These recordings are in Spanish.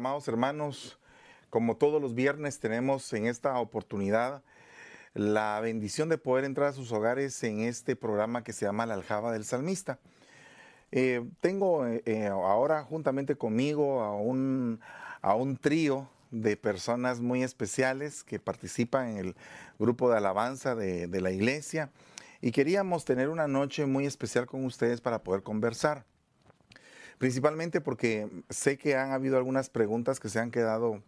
amados hermanos. Como todos los viernes tenemos en esta oportunidad la bendición de poder entrar a sus hogares en este programa que se llama La Aljaba del Salmista. Eh, tengo eh, eh, ahora juntamente conmigo a un, a un trío de personas muy especiales que participan en el grupo de alabanza de, de la iglesia y queríamos tener una noche muy especial con ustedes para poder conversar principalmente porque sé que han habido algunas preguntas que se han quedado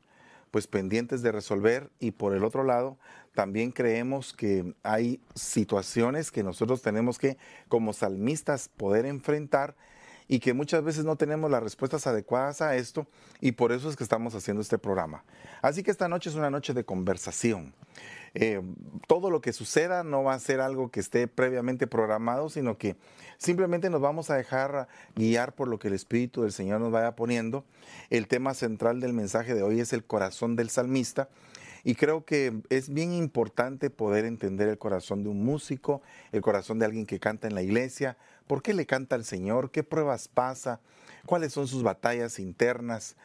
pues pendientes de resolver y por el otro lado también creemos que hay situaciones que nosotros tenemos que como salmistas poder enfrentar y que muchas veces no tenemos las respuestas adecuadas a esto y por eso es que estamos haciendo este programa. Así que esta noche es una noche de conversación. Eh, todo lo que suceda no va a ser algo que esté previamente programado, sino que simplemente nos vamos a dejar guiar por lo que el Espíritu del Señor nos vaya poniendo. El tema central del mensaje de hoy es el corazón del salmista. Y creo que es bien importante poder entender el corazón de un músico, el corazón de alguien que canta en la iglesia, por qué le canta al Señor, qué pruebas pasa, cuáles son sus batallas internas,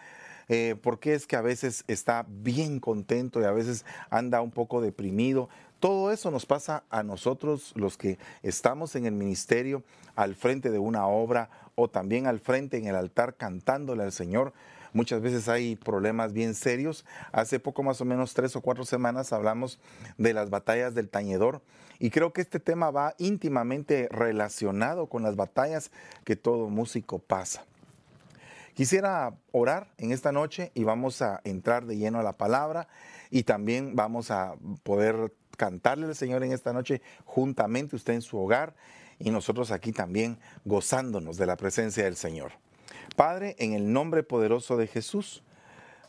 eh, por qué es que a veces está bien contento y a veces anda un poco deprimido. Todo eso nos pasa a nosotros los que estamos en el ministerio, al frente de una obra o también al frente en el altar cantándole al Señor. Muchas veces hay problemas bien serios. Hace poco más o menos tres o cuatro semanas hablamos de las batallas del tañedor y creo que este tema va íntimamente relacionado con las batallas que todo músico pasa. Quisiera orar en esta noche y vamos a entrar de lleno a la palabra y también vamos a poder cantarle al Señor en esta noche juntamente usted en su hogar y nosotros aquí también gozándonos de la presencia del Señor. Padre, en el nombre poderoso de Jesús,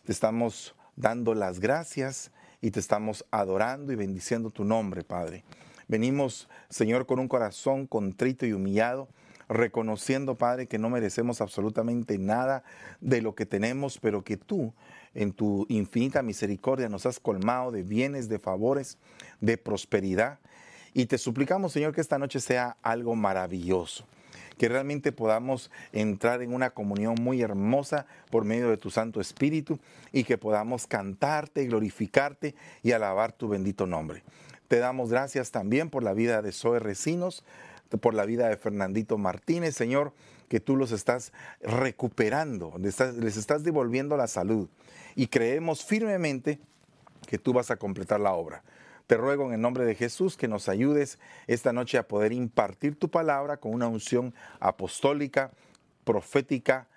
te estamos dando las gracias y te estamos adorando y bendiciendo tu nombre, Padre. Venimos, Señor, con un corazón contrito y humillado reconociendo, Padre, que no merecemos absolutamente nada de lo que tenemos, pero que tú, en tu infinita misericordia, nos has colmado de bienes, de favores, de prosperidad. Y te suplicamos, Señor, que esta noche sea algo maravilloso que realmente podamos entrar en una comunión muy hermosa por medio de tu Santo Espíritu y que podamos cantarte, glorificarte y alabar tu bendito nombre. Te damos gracias también por la vida de Zoe Recinos, por la vida de Fernandito Martínez, Señor, que tú los estás recuperando, les estás, devolviendo la salud. Y creemos firmemente que tú vas a completar la obra. Te ruego en el nombre de Jesús que nos ayudes esta noche a poder impartir tu palabra con una unción apostólica, profética,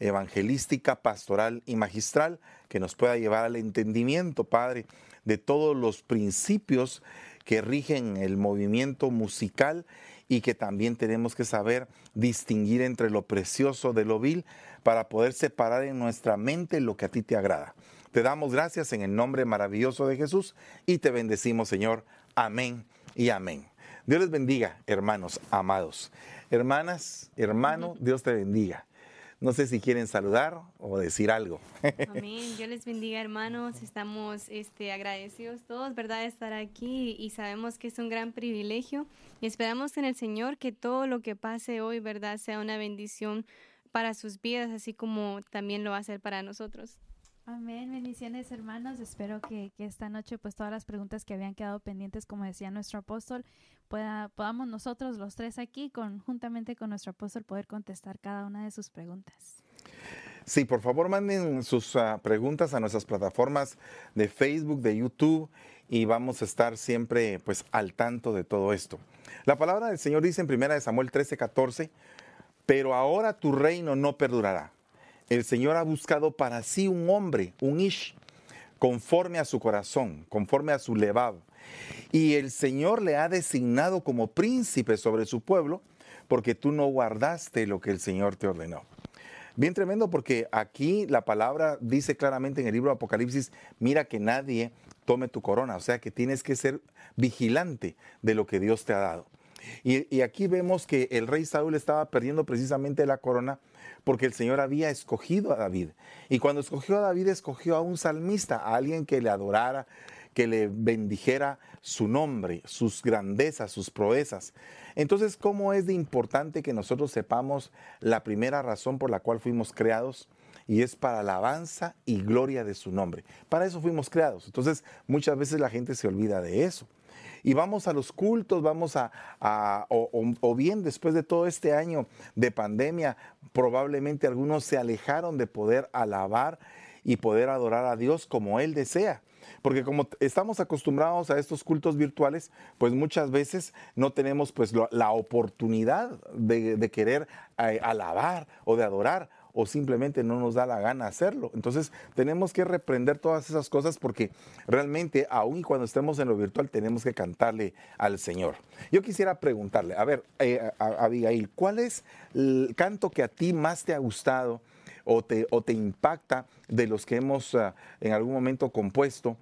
evangelística, pastoral y magistral que nos pueda llevar al entendimiento, Padre, de todos los principios que rigen el movimiento musical y que también tenemos que saber distinguir entre lo precioso de lo vil para poder separar en nuestra mente lo que a ti te agrada. Te damos gracias en el nombre maravilloso de Jesús y te bendecimos, Señor. Amén y amén. Dios les bendiga, hermanos amados. Hermanas, hermano, Dios te bendiga. No sé si quieren saludar o decir algo. Amén. Dios les bendiga, hermanos. Estamos este, agradecidos todos, ¿verdad?, de estar aquí y sabemos que es un gran privilegio. Y esperamos en el Señor que todo lo que pase hoy, ¿verdad?, sea una bendición para sus vidas, así como también lo va a ser para nosotros. Amén, bendiciones hermanos. Espero que, que, esta noche pues todas las preguntas que habían quedado pendientes, como decía nuestro apóstol, pueda, podamos nosotros los tres aquí, conjuntamente con nuestro apóstol, poder contestar cada una de sus preguntas. Sí, por favor manden sus uh, preguntas a nuestras plataformas de Facebook, de YouTube y vamos a estar siempre pues al tanto de todo esto. La palabra del Señor dice en 1 Samuel 13, 14, pero ahora tu reino no perdurará el Señor ha buscado para sí un hombre, un ish, conforme a su corazón, conforme a su levado. Y el Señor le ha designado como príncipe sobre su pueblo, porque tú no guardaste lo que el Señor te ordenó. Bien tremendo porque aquí la palabra dice claramente en el libro de Apocalipsis, mira que nadie tome tu corona, o sea que tienes que ser vigilante de lo que Dios te ha dado. Y, aquí vemos que el rey Saúl estaba perdiendo precisamente la corona porque el Señor había escogido a David. Y cuando escogió a David, escogió a un salmista, a alguien que le adorara, que le bendijera su nombre, sus grandezas, sus proezas. Entonces, ¿cómo es de importante que nosotros sepamos la primera razón por la cual fuimos creados? y es para alabanza y gloria de su nombre. Para eso fuimos creados. Entonces, muchas veces la gente se olvida de eso. Y vamos a los cultos, vamos a, o, bien después de todo este año de pandemia, probablemente algunos se alejaron de poder alabar y poder adorar a Dios como Él desea. Porque como estamos acostumbrados a estos cultos virtuales, pues muchas veces no tenemos pues la oportunidad de, querer eh, alabar o de adorar o simplemente no nos da la gana hacerlo. Entonces tenemos que reprender todas esas cosas porque realmente, aun cuando estemos en lo virtual, tenemos que cantarle al Señor. Yo quisiera preguntarle, a ver, eh, Abigail, ¿cuál es el canto que a ti más te ha gustado o te, impacta de los que hemos ah, en algún momento compuesto?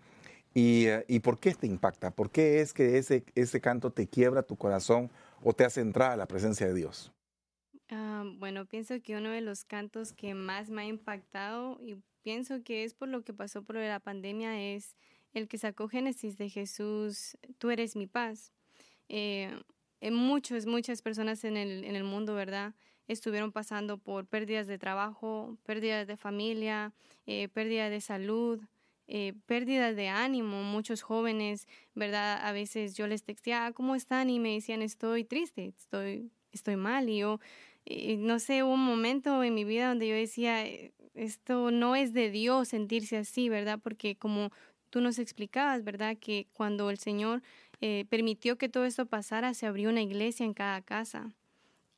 ¿Y, ah, ¿Y, por qué te impacta? ¿Por qué es que ese canto te quiebra tu corazón o te hace entrar a la presencia de Dios? Ah, bueno, pienso que uno de los cantos que más me ha impactado y pienso que es por lo que pasó por la pandemia es el que sacó Génesis de Jesús, tú eres mi paz. Eh, muchos, muchas personas en el, en el mundo, ¿verdad? Estuvieron pasando por pérdidas de trabajo, pérdidas de familia, eh, pérdida de salud, eh, pérdidas de ánimo. Muchos jóvenes, ¿verdad? A veces yo les texteaba, ¿cómo están? Y me decían, estoy triste, estoy, estoy mal. Y yo no sé, hubo un momento en mi vida donde yo decía, eh, esto no es de Dios sentirse así, ¿verdad? Porque como tú nos explicabas, ¿verdad? Que cuando el Señor eh, permitió que todo esto pasara, se abrió una iglesia en cada casa.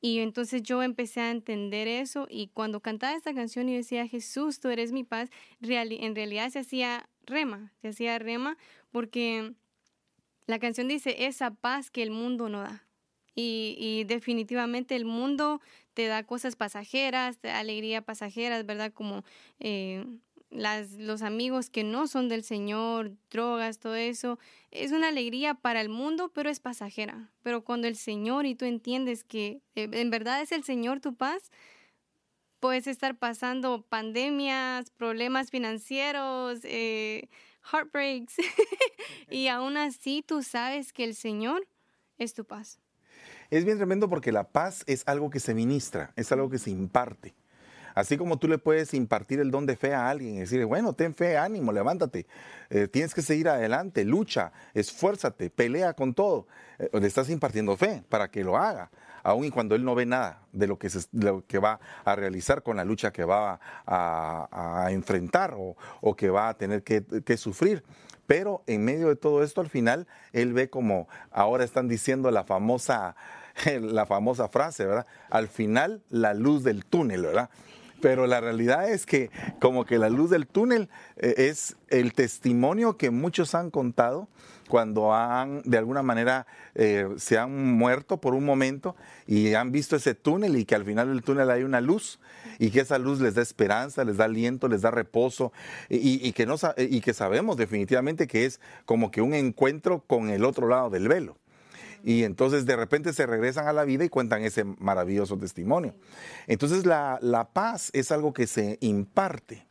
Y entonces yo empecé a entender eso y cuando cantaba esta canción y decía, Jesús, tú eres mi paz, en realidad se hacía rema, se hacía rema porque la canción dice, esa paz que el mundo no da. Y, definitivamente el mundo te da cosas pasajeras, alegría pasajeras, ¿verdad? Como eh, las, los amigos que no son del Señor, drogas, todo eso. Es una alegría para el mundo, pero es pasajera. Pero cuando el Señor y tú entiendes que eh, en verdad es el Señor tu paz, puedes estar pasando pandemias, problemas financieros, eh, heartbreaks, y aún así tú sabes que el Señor es tu paz. Es bien tremendo porque la paz es algo que se ministra, es algo que se imparte. Así como tú le puedes impartir el don de fe a alguien y decirle, bueno, ten fe, ánimo, levántate, eh, tienes que seguir adelante, lucha, esfuérzate, pelea con todo. Eh, le estás impartiendo fe para que lo haga, aun y cuando él no ve nada de lo que, va a realizar con la lucha que va a, enfrentar o, que va a tener que, que sufrir. Pero en medio de todo esto, al final, él ve como ahora están diciendo la famosa la famosa frase, ¿verdad? Al final, la luz del túnel, ¿verdad? Pero la realidad es que como que la luz del túnel eh, es el testimonio que muchos han contado cuando han, de alguna manera, eh, se han muerto por un momento y han visto ese túnel y que al final del túnel hay una luz y que esa luz les da esperanza, les da aliento, les da reposo y, que, no, y que sabemos definitivamente que es como que un encuentro con el otro lado del velo y entonces de repente se regresan a la vida y cuentan ese maravilloso testimonio. Entonces la, paz es algo que se imparte.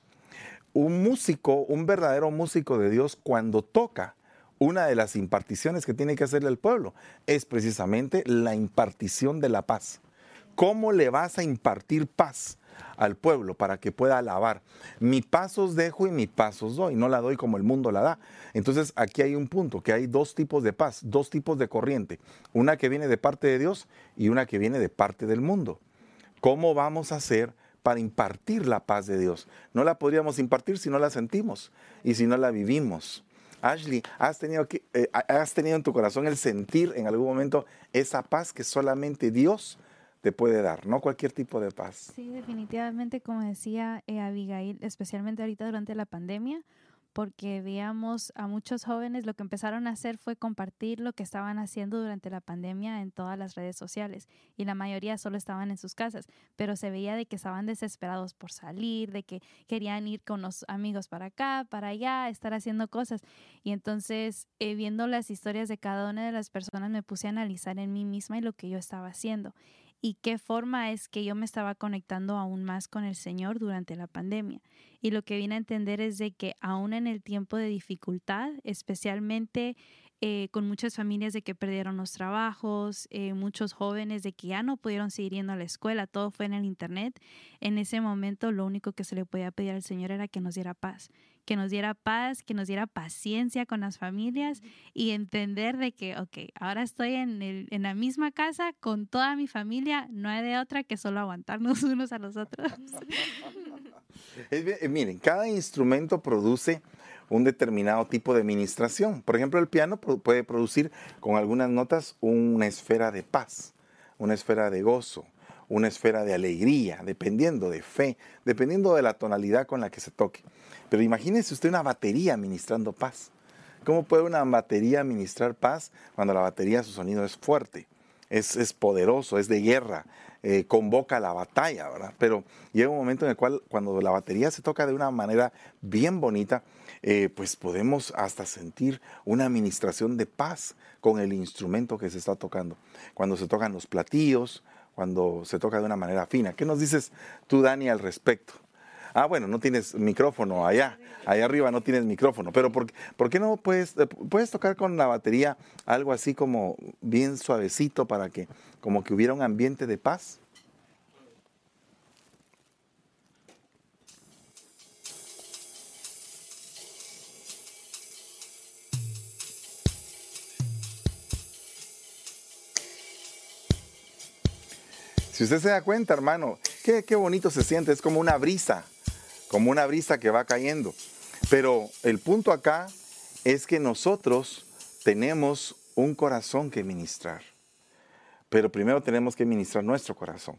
Un músico, un verdadero músico de Dios, cuando toca, una de las imparticiones que tiene que hacerle al pueblo es precisamente la impartición de la paz. ¿Cómo le vas a impartir paz? Al pueblo para que pueda alabar. Mi pasos dejo y mi pasos doy, no la doy como el mundo la da. Entonces aquí hay un punto, que hay dos tipos de paz, dos tipos de corriente, una que viene de parte de Dios y una que viene de parte del mundo. ¿Cómo vamos a hacer para impartir la paz de Dios? No la podríamos impartir si no la sentimos y si no la vivimos. Ashley, ¿has tenido, que, eh, ¿has tenido en tu corazón el sentir en algún momento esa paz que solamente Dios te puede dar, no cualquier tipo de paz. Sí, definitivamente, como decía eh, Abigail, especialmente ahorita durante la pandemia, porque veíamos a muchos jóvenes lo que empezaron a hacer fue compartir lo que estaban haciendo durante la pandemia en todas las redes sociales y la mayoría solo estaban en sus casas, pero se veía de que estaban desesperados por salir, de que querían ir con los amigos para acá, para allá, estar haciendo cosas. Y entonces eh, viendo las historias de cada una de las personas me puse a analizar en mí misma y lo que yo estaba haciendo y qué forma es que yo me estaba conectando aún más con el Señor durante la pandemia. Y lo que vine a entender es de que aún en el tiempo de dificultad, especialmente eh, con muchas familias de que perdieron los trabajos, eh, muchos jóvenes de que ya no pudieron seguir yendo a la escuela, todo fue en el Internet. En ese momento lo único que se le podía pedir al Señor era que nos diera paz, que nos diera paz, que nos diera paciencia con las familias y entender de que, ok, ahora estoy en, el, en la misma casa con toda mi familia, no hay de otra que solo aguantarnos unos a los otros. Eh, miren, cada instrumento produce un determinado tipo de administración. Por ejemplo, el piano puede producir con algunas notas una esfera de paz, una esfera de gozo, una esfera de alegría, dependiendo de fe, dependiendo de la tonalidad con la que se toque. Pero imagínese usted una batería administrando paz. ¿Cómo puede una batería administrar paz cuando la batería su sonido es fuerte, es, poderoso, es de guerra, eh, convoca la batalla, ¿verdad? Pero llega un momento en el cual cuando la batería se toca de una manera bien bonita, eh, pues podemos hasta sentir una administración de paz con el instrumento que se está tocando. Cuando se tocan los platillos, cuando se toca de una manera fina. ¿Qué nos dices tú, Dani, al respecto? Ah, bueno, no tienes micrófono allá, allá arriba no tienes micrófono, pero ¿por, ¿por qué no puedes, eh, puedes tocar con la batería algo así como bien suavecito para que como que hubiera un ambiente de paz? Si usted se da cuenta, hermano, qué, qué bonito se siente, es como una brisa, como una brisa que va cayendo. Pero el punto acá es que nosotros tenemos un corazón que ministrar. Pero primero tenemos que ministrar nuestro corazón.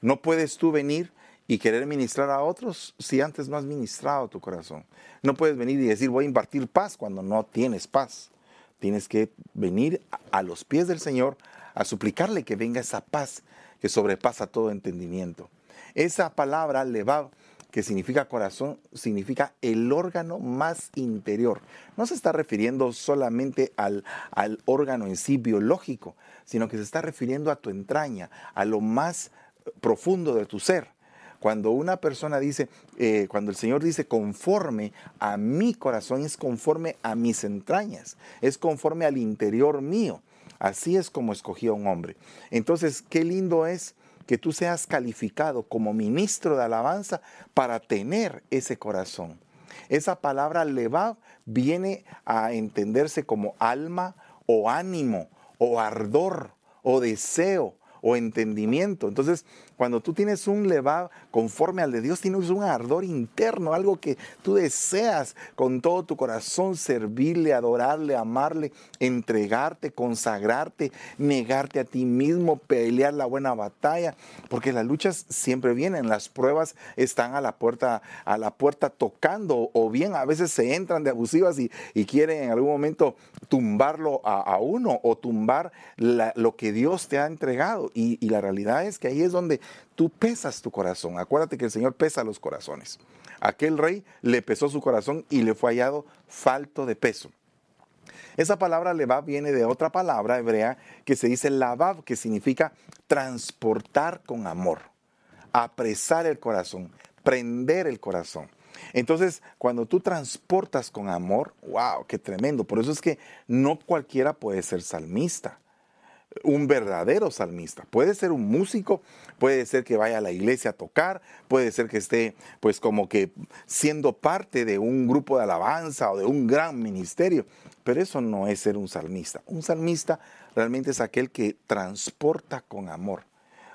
No puedes tú venir y querer ministrar a otros si antes no has ministrado tu corazón. No puedes venir y decir voy a impartir paz cuando no tienes paz. Tienes que venir a los pies del Señor a suplicarle que venga esa paz que sobrepasa todo entendimiento. Esa palabra levav, que significa corazón, significa el órgano más interior. No se está refiriendo solamente al, al órgano en sí biológico, sino que se está refiriendo a tu entraña, a lo más profundo de tu ser. Cuando una persona dice, eh, cuando el Señor dice conforme a mi corazón, es conforme a mis entrañas, es conforme al interior mío. Así es como escogí a un hombre. Entonces, qué lindo es que tú seas calificado como ministro de alabanza para tener ese corazón. Esa palabra levav viene a entenderse como alma o ánimo o ardor o deseo o entendimiento. Entonces, cuando tú tienes un levav conforme al de Dios, tienes un ardor interno, algo que tú deseas con todo tu corazón servirle, adorarle, amarle, entregarte, consagrarte, negarte a ti mismo, pelear la buena batalla, porque las luchas siempre vienen, las pruebas están a la puerta, a la puerta tocando, o bien a veces se entran de abusivas y, quieren en algún momento tumbarlo a, uno o tumbar lo que Dios te ha entregado. Y, y la realidad es que ahí es donde tú pesas tu corazón. Acuérdate que el Señor pesa los corazones. Aquel rey le pesó su corazón y le fue hallado falto de peso. Esa palabra levab viene de otra palabra hebrea que se dice lavab, que significa transportar con amor, apresar el corazón, prender el corazón. Entonces, cuando tú transportas con amor, wow, qué tremendo. Por eso es que no cualquiera puede ser salmista un verdadero salmista. Puede ser un músico, puede ser que vaya a la iglesia a tocar, puede ser que esté pues como que siendo parte de un grupo de alabanza o de un gran ministerio, pero eso no es ser un salmista. Un salmista realmente es aquel que transporta con amor,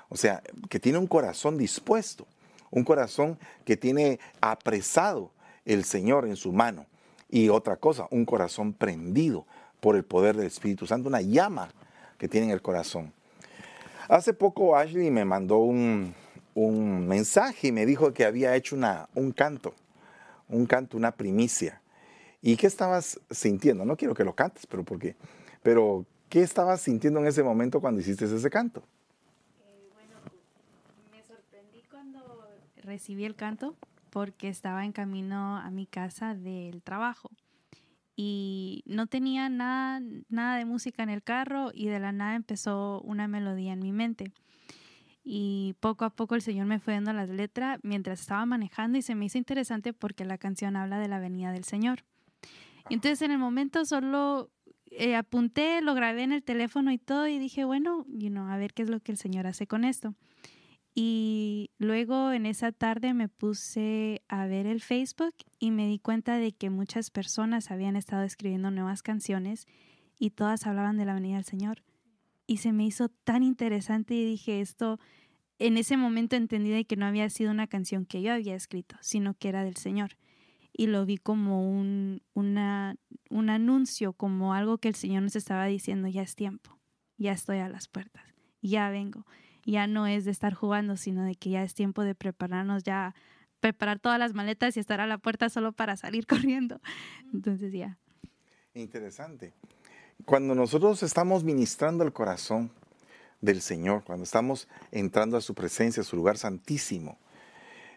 o sea, que tiene un corazón dispuesto, un corazón que tiene apresado el Señor en su mano. Y otra cosa, un corazón prendido por el poder del Espíritu Santo, una llama que tienen el corazón. Hace poco Ashley me mandó un, mensaje y me dijo que había hecho una, un canto, un canto, una primicia. ¿Y qué estabas sintiendo? No quiero que lo cantes, pero ¿por qué? Pero, ¿qué estabas sintiendo en ese momento cuando hiciste ese canto? Eh, bueno, me sorprendí cuando recibí el canto porque estaba en camino a mi casa del trabajo y no tenía nada, nada de música en el carro y de la nada empezó una melodía en mi mente. y poco a poco el Señor me fue dando las letras mientras estaba manejando y se me hizo interesante porque la canción habla de la venida del Señor. Entonces en el momento solo eh, apunté, lo grabé en el teléfono y todo y dije, bueno, you know, a ver qué es lo que el Señor hace con esto. Y luego en esa tarde me puse a ver el Facebook y me di cuenta de que muchas personas habían estado escribiendo nuevas canciones y todas hablaban de la venida del Señor. Y se me hizo tan interesante y dije esto, en ese momento entendí que no había sido una canción que yo había escrito, sino que era del Señor. Y lo vi como un, una, un anuncio, como algo que el Señor nos estaba diciendo, ya es tiempo, ya estoy a las puertas, ya vengo ya no es de estar jugando, sino de que ya es tiempo de prepararnos ya, preparar todas las maletas y estar a la puerta solo para salir corriendo. Entonces ya. Interesante. Cuando nosotros estamos ministrando el corazón del Señor, cuando estamos entrando a su presencia, a su lugar santísimo,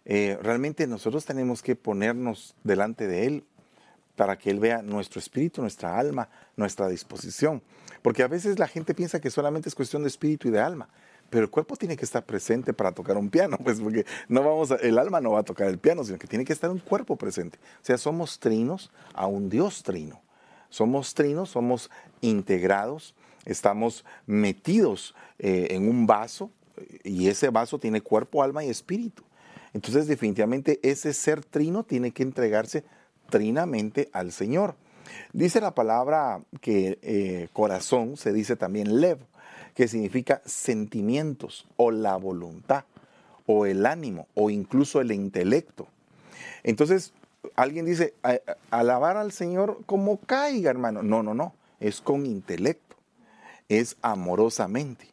eh, realmente nosotros tenemos que ponernos delante de Él para que Él vea nuestro espíritu, nuestra alma, nuestra disposición. Porque a veces la gente piensa que solamente es cuestión de espíritu y de alma, pero el cuerpo tiene que estar presente para tocar un piano, pues porque no vamos el alma no va a tocar el piano, sino que tiene que estar un cuerpo presente. O sea, somos trinos a un Dios trino. Somos trinos, somos integrados, estamos metidos eh, en un vaso y ese vaso tiene cuerpo, alma y espíritu. Entonces, definitivamente ese ser trino tiene que entregarse trinamente al Señor. Dice la palabra que eh, corazón, se dice también lev que significa sentimientos o la voluntad o el ánimo o incluso el intelecto. Entonces, alguien dice, alabar al Señor como caiga, hermano. No, no, no, es con intelecto, es amorosamente,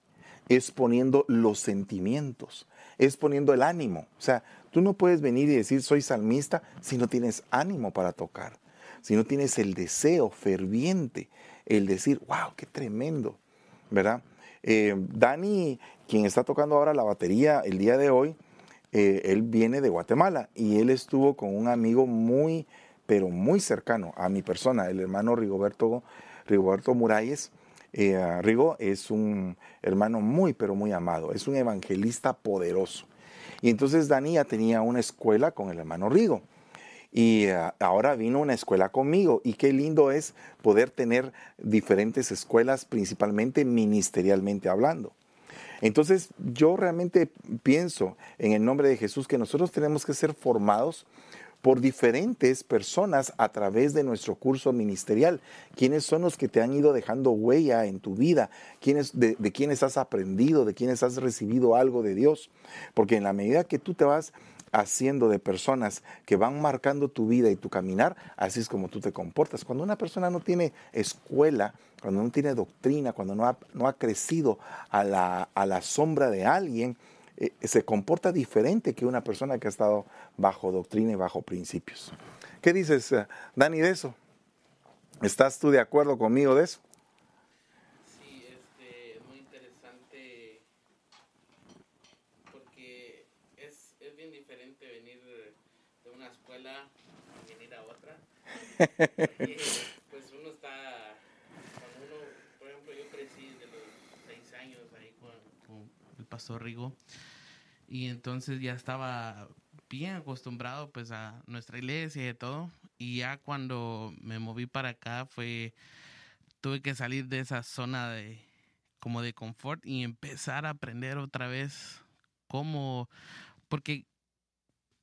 es poniendo los sentimientos, es poniendo el ánimo. O sea, tú no puedes venir y decir soy salmista si no tienes ánimo para tocar, si no tienes el deseo ferviente, el decir, wow, qué tremendo, ¿verdad? Eh, Dani, quien está tocando ahora la batería el día de hoy, eh, él viene de Guatemala y él estuvo con un amigo muy, pero muy cercano a mi persona, el hermano Rigoberto, Rigoberto Muralles. Eh, Rigo es un hermano muy, pero muy amado, es un evangelista poderoso. Y entonces Dani ya tenía una escuela con el hermano Rigo y ah, ahora vino una escuela conmigo y qué lindo es poder tener diferentes escuelas, principalmente ministerialmente hablando. Entonces yo realmente pienso en el nombre de Jesús que nosotros tenemos que ser formados por diferentes personas a través de nuestro curso ministerial. ¿Quiénes son los que te han ido dejando huella en tu vida? ¿Quiénes, de, de quiénes has aprendido? ¿De quiénes has recibido algo de Dios? Porque en la medida que tú te vas haciendo de personas que van marcando tu vida y tu caminar, así es como tú te comportas. Cuando una persona no tiene escuela, cuando no tiene doctrina, cuando no ha, no ha crecido a la, a la, sombra de alguien, eh, se comporta diferente que una persona que ha estado bajo doctrina y bajo principios. ¿Qué dices, eh, Dani, de eso? ¿Estás tú de acuerdo conmigo de eso? pues uno está, cuando uno, por ejemplo, yo crecí de los seis años ahí con, el pastor Rigo y entonces ya estaba bien acostumbrado pues a nuestra iglesia y todo y ya cuando me moví para acá fue tuve que salir de esa zona de como de confort y empezar a aprender otra vez cómo porque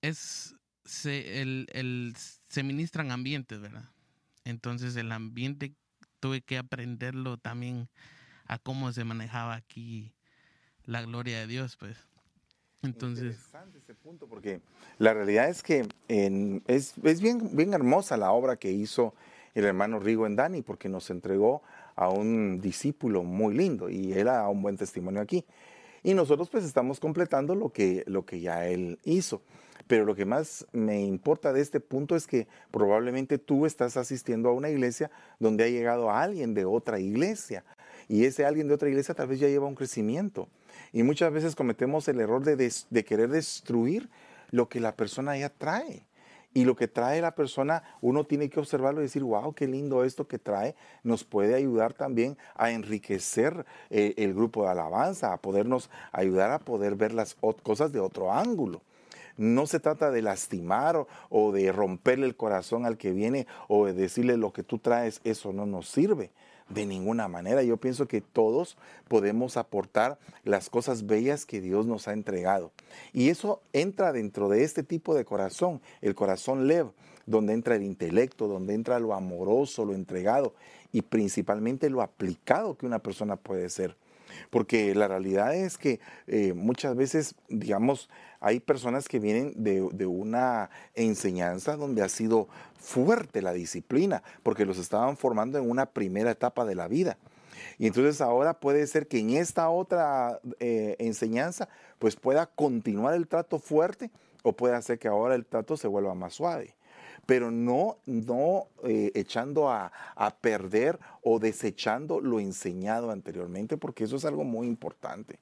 es se, el, el, se ministran ambientes, ¿verdad? Entonces el ambiente tuve que aprenderlo también a cómo se manejaba aquí la gloria de Dios, pues. Entonces. Interesante ese punto, porque la realidad es que es, es, bien, bien hermosa la obra que hizo el hermano Rigo en Dani, porque nos entregó a un discípulo muy lindo y él ha un buen testimonio aquí. Y nosotros pues estamos completando lo que, lo que ya él hizo. Pero lo que más me importa de este punto es que probablemente tú estás asistiendo a una iglesia donde ha llegado alguien de otra iglesia. Y ese alguien de otra iglesia tal vez ya lleva un crecimiento. Y muchas veces cometemos el error de, querer destruir lo que la persona ya trae. Y lo que trae la persona, uno tiene que observarlo y decir, wow, qué lindo esto que trae. Nos puede ayudar también a enriquecer eh, el grupo de alabanza, a podernos ayudar a poder ver las cosas de otro ángulo. No se trata de lastimar o, de romperle el corazón al que viene o de decirle lo que tú traes, eso no nos sirve de ninguna manera. Yo pienso que todos podemos aportar las cosas bellas que Dios nos ha entregado. Y eso entra dentro de este tipo de corazón, el corazón lev, donde entra el intelecto, donde entra lo amoroso, lo entregado y principalmente lo aplicado que una persona puede ser. Porque la realidad es que eh, muchas veces, digamos, hay personas que vienen de, una enseñanza donde ha sido fuerte la disciplina, porque los estaban formando en una primera etapa de la vida. Y entonces ahora puede ser que en esta otra eh, enseñanza, pues pueda continuar el trato fuerte o puede ser que ahora el trato se vuelva más suave pero no, no eh, echando a, a, perder o desechando lo enseñado anteriormente, porque eso es algo muy importante.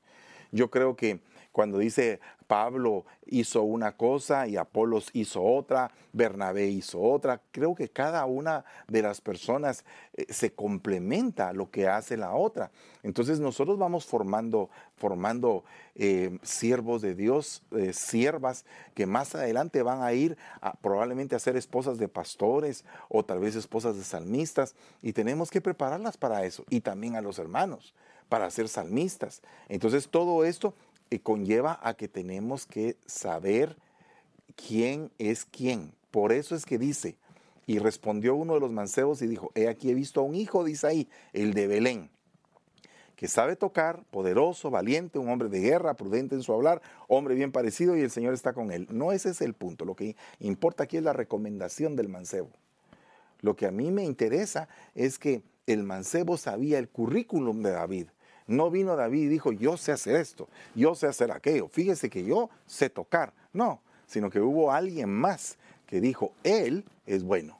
Yo creo que cuando dice Pablo hizo una cosa y Apolos hizo otra, Bernabé hizo otra. Creo que cada una de las personas eh, se complementa lo que hace la otra. Entonces nosotros vamos formando, formando eh, siervos de Dios, eh, siervas que más adelante van a ir probablemente a ser esposas de pastores o tal vez esposas de salmistas y tenemos que prepararlas para eso y también a los hermanos para ser salmistas. Entonces todo esto conlleva a que tenemos que saber quién es quién. Por eso es que dice, y respondió uno de los mancebos y dijo, he aquí he visto a un hijo de Isaí, el de Belén, que sabe tocar, poderoso, valiente, un hombre de guerra, prudente en su hablar, hombre bien parecido y el Señor está con él. No ese es el punto, lo que importa aquí es la recomendación del mancebo. Lo que a mí me interesa es que el mancebo sabía el currículum de David, no vino David y dijo, yo sé hacer esto, yo sé hacer aquello, fíjese que yo sé tocar. No, sino que hubo alguien más que dijo, él es bueno.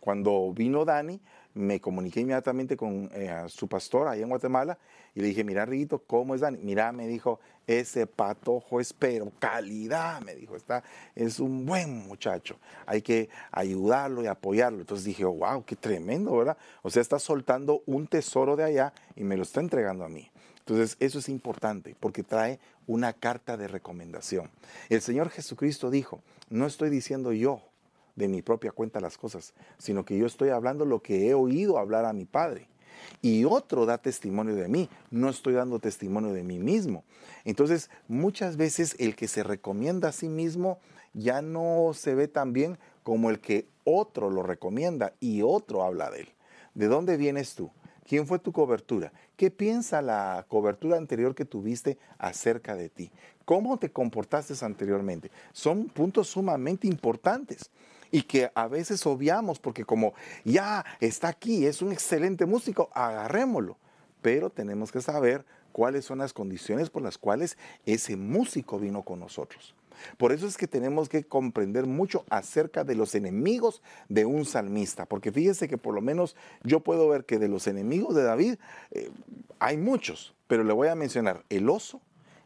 Cuando vino Dani, me comuniqué inmediatamente con eh, su pastor allá en Guatemala y le dije, mira, Rito, ¿cómo es Dani? Mira, me dijo, ese patojo espero, calidad, me dijo, está, es un buen muchacho, hay que ayudarlo y apoyarlo. Entonces dije, wow, qué tremendo, ¿verdad? O sea, está soltando un tesoro de allá y me lo está entregando a mí. Entonces, eso es importante porque trae una carta de recomendación. El Señor Jesucristo dijo, no estoy diciendo yo, de mi propia cuenta las cosas, sino que yo estoy hablando lo que he oído hablar a mi Padre. Y otro da testimonio de mí, no estoy dando testimonio de mí mismo. Entonces, muchas veces el que se recomienda a sí mismo ya no se ve tan bien como el que otro lo recomienda y otro habla de él. ¿De dónde vienes tú? ¿Quién fue tu cobertura? ¿Qué piensa la cobertura anterior que tuviste acerca de ti? ¿Cómo te comportaste anteriormente? Son puntos sumamente importantes y que a veces obviamos porque como ya está aquí, es un excelente músico, agarrémoslo. Pero tenemos que saber cuáles son las condiciones por las cuales ese músico vino con nosotros. Por eso es que tenemos que comprender mucho acerca de los enemigos de un salmista, porque fíjese que por lo menos yo puedo ver que de los enemigos de David eh, hay muchos, pero le voy a mencionar el oso,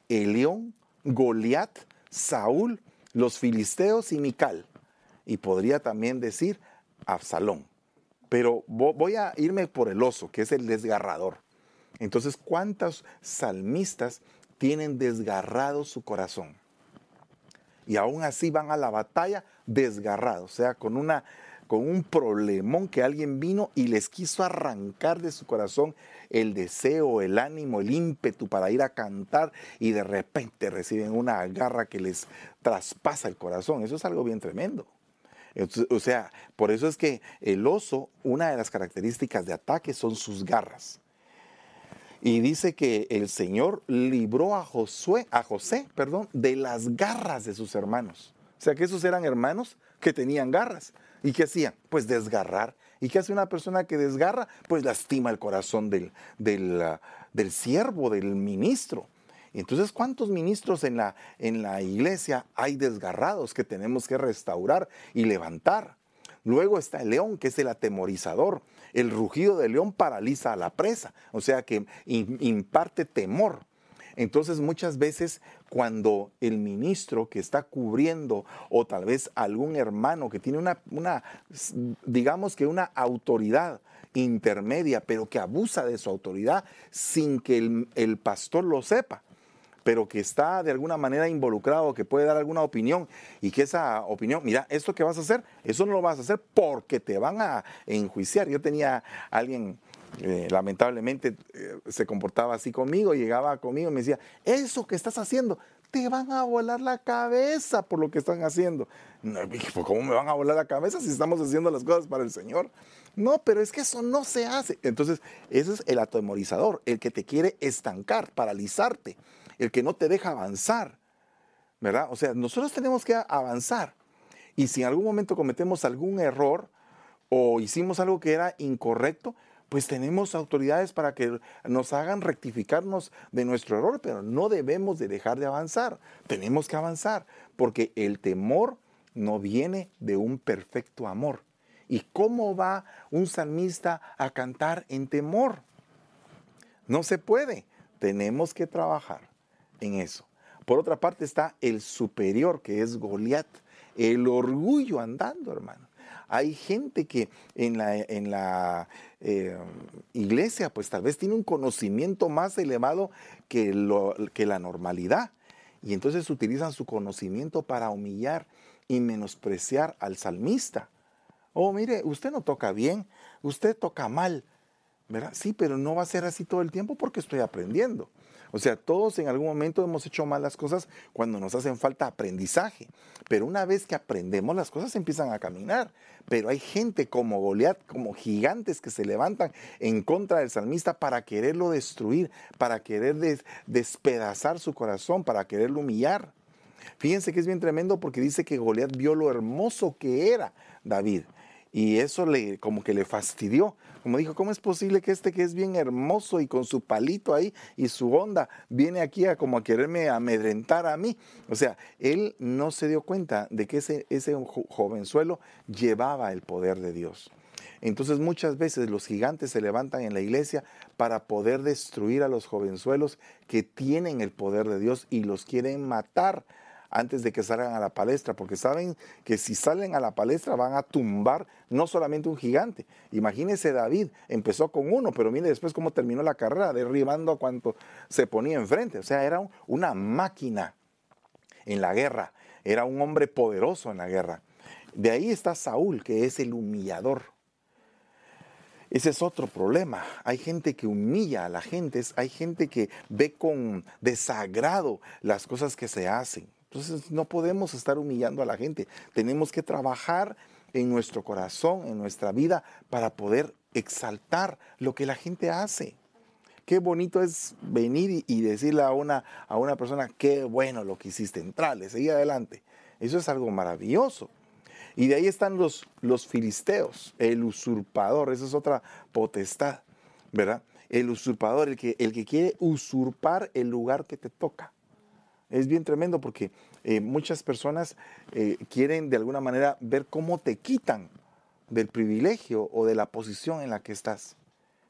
el león, Goliat, Saúl, los filisteos y Mical y podría también decir Absalón. Pero voy a irme por el oso, que es el desgarrador. Entonces, ¿cuántos salmistas tienen desgarrado su corazón? Y aún así van a la batalla desgarrados, o sea, con, una, con un problemón que alguien vino y les quiso arrancar de su corazón el deseo, el ánimo, el ímpetu para ir a cantar y de repente reciben una garra que les traspasa el corazón. Eso es algo bien tremendo o sea, por eso es que el oso, una de las características de ataque son sus garras. Y dice que el Señor libró a Josué, a José, perdón, de las garras de sus hermanos. O sea que esos eran hermanos que tenían garras. ¿Y qué hacían? Pues desgarrar. ¿Y qué hace una persona que desgarra? Pues lastima el corazón del, del, ah, del siervo, del ministro. Entonces, ¿cuántos ministros en la, en la iglesia hay desgarrados que tenemos que restaurar y levantar? Luego está el león, que es el atemorizador. El rugido del león paraliza a la presa, o sea que imparte temor. Entonces muchas veces cuando el ministro que está cubriendo o tal vez algún hermano que tiene una, digamos que una autoridad intermedia, pero que abusa de su autoridad sin que el pastor lo sepa pero que está de alguna manera involucrado, que puede dar alguna opinión y que esa opinión, mira, esto que vas a hacer, eso no lo vas a hacer porque te van a enjuiciar. Yo tenía alguien, eh, lamentablemente, eh, se comportaba así conmigo, llegaba conmigo y me decía, eso que estás haciendo, te van a volar la cabeza por lo que están haciendo. Pues, ¿Cómo me van a volar la cabeza si estamos haciendo las cosas para el Señor? No, pero es que eso no se hace. Entonces, ese es el atemorizador, el que te quiere estancar, paralizarte el que no te deja avanzar, ¿verdad? O sea, nosotros tenemos que avanzar. Y si en algún momento cometemos algún error o hicimos algo que era incorrecto, pues tenemos autoridades para que nos hagan rectificarnos de nuestro error, pero no debemos de dejar de avanzar. Tenemos que avanzar, porque el temor no viene de un perfecto amor. ¿Y cómo va un salmista a cantar en temor? No se puede. Tenemos que trabajar en eso. Por otra parte está el superior, que es Goliat, el orgullo andando, hermano. Hay gente que en la, en la eh, iglesia, pues tal vez tiene un conocimiento más elevado que, lo, que la normalidad. Y entonces utilizan su conocimiento para humillar y menospreciar al salmista. Oh, mire, usted no toca bien, usted toca mal. ¿verdad? Sí, pero no va a ser así todo el tiempo porque estoy aprendiendo. O sea, todos en algún momento hemos hecho malas cosas cuando nos hacen falta aprendizaje. Pero una vez que aprendemos, las cosas empiezan a caminar. Pero hay gente como Goliat, como gigantes que se levantan en contra del salmista para quererlo destruir, para querer despedazar su corazón, para quererlo humillar. Fíjense que es bien tremendo porque dice que Goliat vio lo hermoso que era David. Y eso le, como que le fastidió. Como dijo, ¿cómo es posible que este que es bien hermoso y con su palito ahí y su onda viene aquí a como a quererme amedrentar a mí? O sea, él no se dio cuenta de que ese, ese jovenzuelo llevaba el poder de Dios. Entonces muchas veces los gigantes se levantan en la iglesia para poder destruir a los jovenzuelos que tienen el poder de Dios y los quieren matar antes de que salgan a la palestra, porque saben que si salen a la palestra van a tumbar no solamente un gigante. Imagínese David, empezó con uno, pero mire después cómo terminó la carrera, derribando a cuanto se ponía enfrente. O sea, era una máquina en la guerra, era un hombre poderoso en la guerra. De ahí está Saúl, que es el humillador. Ese es otro problema. Hay gente que humilla a la gente, hay gente que ve con desagrado las cosas que se hacen. Entonces no podemos estar humillando a la gente. Tenemos que trabajar en nuestro corazón, en nuestra vida, para poder exaltar lo que la gente hace. Qué bonito es venir y decirle a una, a una persona, qué bueno lo que hiciste, entrale, seguí adelante. Eso es algo maravilloso. Y de ahí están los, los filisteos, el usurpador, esa es otra potestad, ¿verdad? El usurpador, el que, el que quiere usurpar el lugar que te toca. Es bien tremendo porque eh, muchas personas eh, quieren de alguna manera ver cómo te quitan del privilegio o de la posición en la que estás.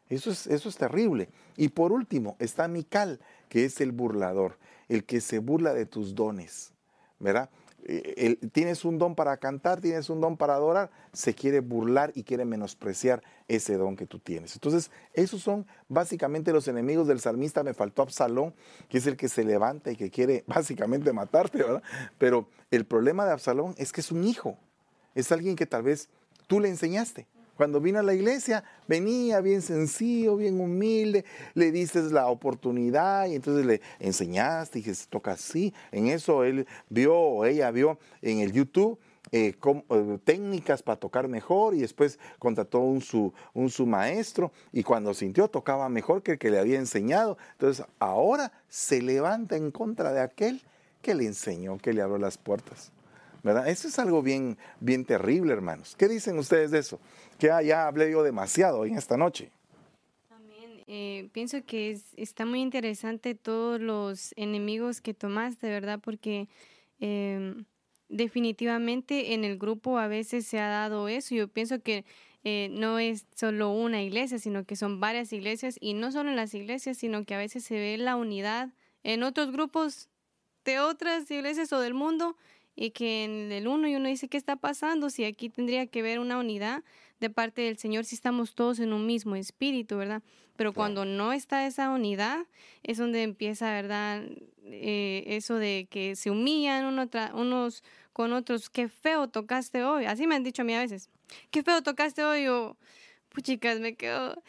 Eso es, eso es terrible. Y por último está Mical, que es el burlador, el que se burla de tus dones, ¿verdad? Eh, tienes un don para cantar, tienes un don para adorar, se quiere burlar y quiere menospreciar ese don que tú tienes. Entonces, esos son básicamente los enemigos del salmista. Me faltó Absalón, que es el que se levanta y que quiere básicamente matarte, ¿verdad? Pero el problema de Absalón es que es un hijo, es alguien que tal vez tú le enseñaste. Cuando vino a la iglesia, venía bien sencillo, bien humilde, le dices la oportunidad y entonces le enseñaste y se toca así. En eso él vio o ella vio en el YouTube eh, eh, técnicas para tocar mejor y después contrató un su, un su maestro y cuando sintió tocaba mejor que el que le había enseñado. Entonces ahora se levanta en contra de aquel que le enseñó, que le abrió las puertas. ¿Verdad? Eso es algo bien, bien terrible, hermanos. ¿Qué dicen ustedes de eso? Que ya hablé yo demasiado en esta noche. Amén. Eh, pienso que es, está muy interesante todos los enemigos que tomaste, ¿verdad? Porque em, definitivamente en el grupo a veces se ha dado eso. Yo pienso que eh, no es solo una iglesia, sino que son varias iglesias y no solo en las iglesias, sino que a veces se ve la unidad en otros grupos de otras iglesias o del mundo y que en el uno y uno dice, ¿qué está pasando? Si aquí tendría que haber una unidad de parte del Señor, si estamos todos en un mismo espíritu, ¿verdad? Pero cuando no está esa unidad, es donde empieza, ¿verdad? Eh, eso de que se humillan unos con otros, qué feo tocaste hoy. Así me han dicho a mí a veces, qué feo tocaste hoy o, pues chicas, me quedo...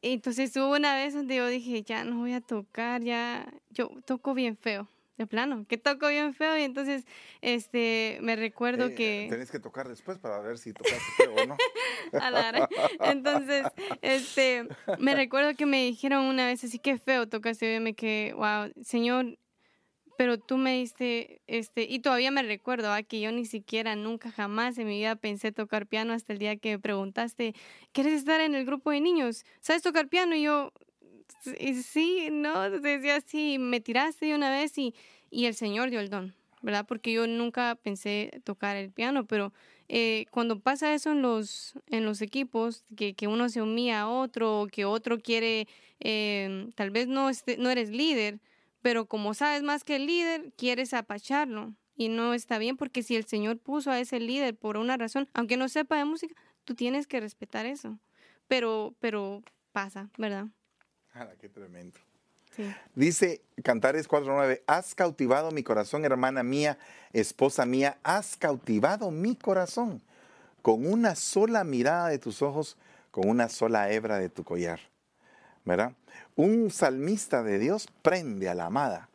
Entonces hubo una vez donde yo dije, ya no voy a tocar, ya, yo toco bien feo de plano, que toco bien feo y entonces este me recuerdo eh, que tenés que tocar después para ver si tocaste feo o no. entonces, este me recuerdo que me dijeron una vez así que feo tocaste y me que wow, señor, pero tú me diste este y todavía me recuerdo ¿ah? que yo ni siquiera nunca jamás en mi vida pensé tocar piano hasta el día que me preguntaste, ¿quieres estar en el grupo de niños? ¿Sabes tocar piano? Y yo y sí, no, decía así, me tiraste una vez y, y el Señor dio el don, ¿verdad? Porque yo nunca pensé tocar el piano, pero eh, cuando pasa eso en los, en los equipos, que, que uno se humilla a otro, que otro quiere, eh, tal vez no, no eres líder, pero como sabes más que el líder, quieres apacharlo. Y no está bien porque si el Señor puso a ese líder por una razón, aunque no sepa de música, tú tienes que respetar eso. Pero, pero pasa, ¿verdad? Qué tremendo. Dice Cantares 4.9, has cautivado mi corazón, hermana mía, esposa mía, has cautivado mi corazón con una sola mirada de tus ojos, con una sola hebra de tu collar. ¿Verdad? Un salmista de Dios prende a la amada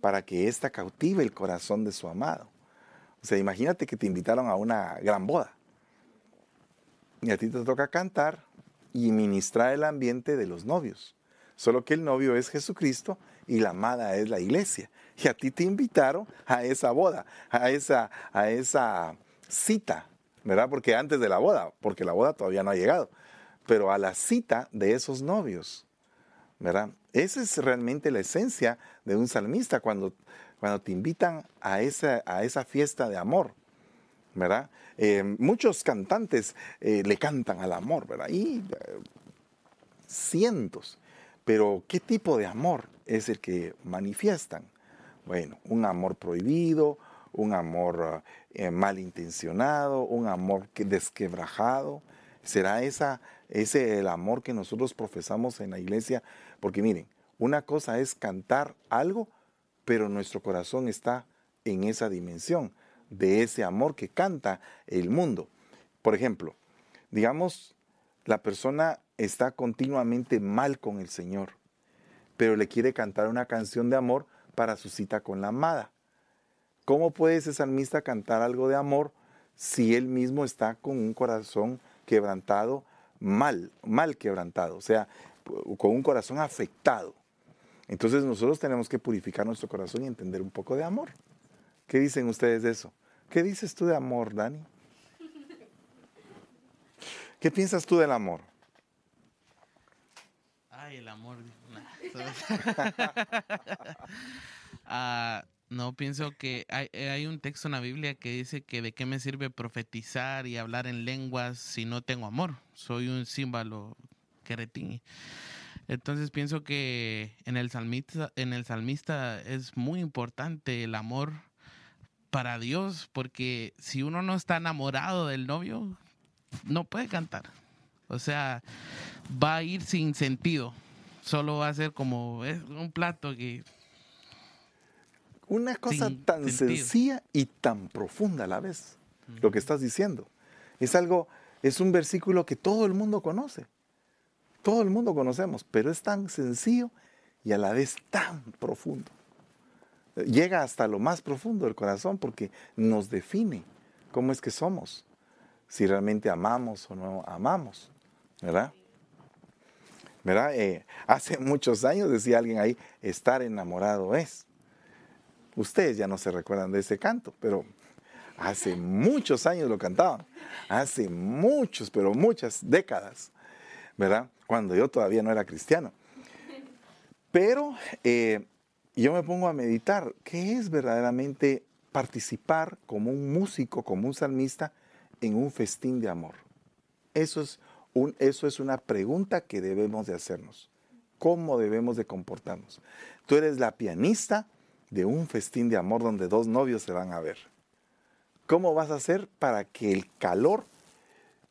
para que ésta cautive el corazón de su amado. O sea, imagínate que te invitaron a una gran boda y a ti te toca cantar y ministrar el ambiente de los novios. Solo que el novio es Jesucristo y la amada es la iglesia. Y a ti te invitaron a esa boda, a esa, a esa cita, ¿verdad? Porque antes de la boda, porque la boda todavía no ha llegado, pero a la cita de esos novios, ¿verdad? Esa es realmente la esencia de un salmista cuando, cuando te invitan a esa, a esa fiesta de amor, ¿verdad? Eh, muchos cantantes eh, le cantan al amor, ¿verdad? Y eh, cientos. Pero ¿qué tipo de amor es el que manifiestan? Bueno, un amor prohibido, un amor eh, malintencionado, un amor desquebrajado. ¿Será esa, ese el amor que nosotros profesamos en la iglesia? Porque miren, una cosa es cantar algo, pero nuestro corazón está en esa dimensión de ese amor que canta el mundo. Por ejemplo, digamos, la persona está continuamente mal con el Señor, pero le quiere cantar una canción de amor para su cita con la amada. ¿Cómo puede ese salmista cantar algo de amor si él mismo está con un corazón quebrantado, mal, mal quebrantado, o sea, con un corazón afectado? Entonces nosotros tenemos que purificar nuestro corazón y entender un poco de amor. ¿Qué dicen ustedes de eso? ¿Qué dices tú de amor, Dani? ¿Qué piensas tú del amor? El amor. Ah, no, pienso que hay, hay, un texto en la Biblia que dice que de qué me sirve profetizar y hablar en lenguas si no tengo amor. Soy un símbolo que. Entonces pienso que en el salmista, en el salmista es muy importante el amor para Dios, porque si uno no está enamorado del novio, no puede cantar. O sea, va a ir sin sentido. Solo va a ser como es un plato que... Una cosa tan sencilla y tan profunda a la vez, lo que estás diciendo. Es algo, es un versículo que todo el mundo conoce. Todo el mundo conocemos, pero es tan sencillo y a la vez tan profundo. Llega hasta lo más profundo del corazón porque nos define cómo es que somos, si realmente amamos o no amamos. ¿Verdad? ¿Verdad? Eh, hace muchos años decía alguien ahí, estar enamorado es. Ustedes ya no se recuerdan de ese canto, pero hace muchos años lo cantaban. Hace muchos, pero muchas décadas, ¿verdad? Cuando yo todavía no era cristiano. Pero eh, yo me pongo a meditar, ¿qué es verdaderamente participar como un músico, como un salmista en un festín de amor? Eso es eso es una pregunta que debemos de hacernos. cómo debemos de comportarnos. Tú eres la pianista de un festín de amor donde dos novios se van a ver. ¿Cómo vas a hacer para que el calor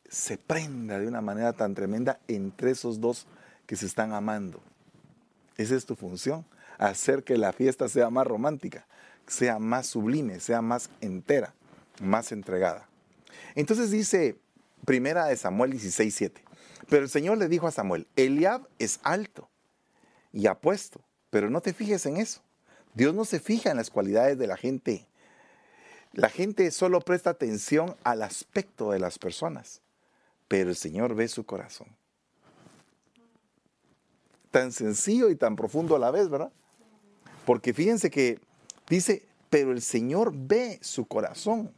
se prenda de una manera tan tremenda entre esos dos que se están amando? Esa es tu función, hacer que la fiesta sea más romántica, sea más sublime, sea más entera, más entregada. Entonces dice Primera de Samuel 16, 7. Pero el Señor le dijo a Samuel, Eliab es alto y apuesto, pero no te fijes en eso. Dios no se fija en las cualidades de la gente. La gente solo presta atención al aspecto de las personas, pero el Señor ve su corazón. Tan sencillo y tan profundo a la vez, ¿verdad? Porque fíjense que dice, pero el Señor ve su corazón.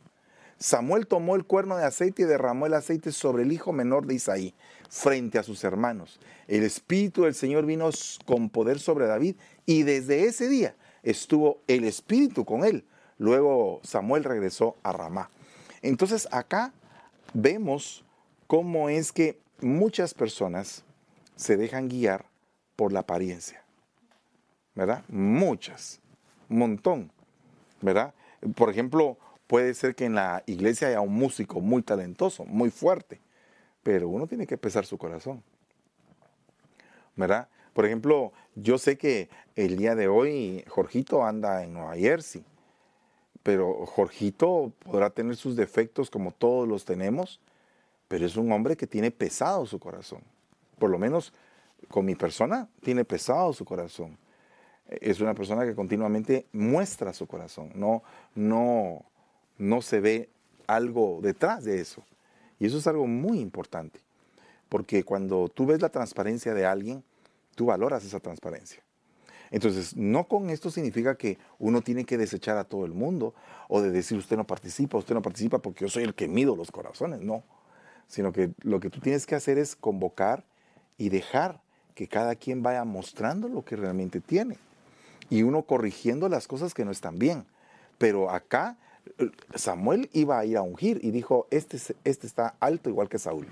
Samuel tomó el cuerno de aceite y derramó el aceite sobre el hijo menor de Isaí, frente a sus hermanos. El Espíritu del Señor vino con poder sobre David y desde ese día estuvo el Espíritu con él. Luego Samuel regresó a Ramá. Entonces acá vemos cómo es que muchas personas se dejan guiar por la apariencia. ¿Verdad? Muchas. Un montón. ¿Verdad? Por ejemplo, Puede ser que en la iglesia haya un músico muy talentoso, muy fuerte, pero uno tiene que pesar su corazón. ¿Verdad? Por ejemplo, yo sé que el día de hoy Jorgito anda en Nueva Jersey, pero Jorgito podrá tener sus defectos como todos los tenemos, pero es un hombre que tiene pesado su corazón. Por lo menos con mi persona tiene pesado su corazón. Es una persona que continuamente muestra su corazón, no, no, no se ve algo detrás de eso. Y eso es algo muy importante, porque cuando tú ves la transparencia de alguien, tú valoras esa transparencia. Entonces, no con esto significa que uno tiene que desechar a todo el mundo o de decir usted no participa, usted no participa porque yo soy el que mido los corazones, no. Sino que lo que tú tienes que hacer es convocar y dejar que cada quien vaya mostrando lo que realmente tiene y uno corrigiendo las cosas que no están bien. Pero acá Samuel iba a ir a ungir y dijo, este, este está alto igual que Saúl.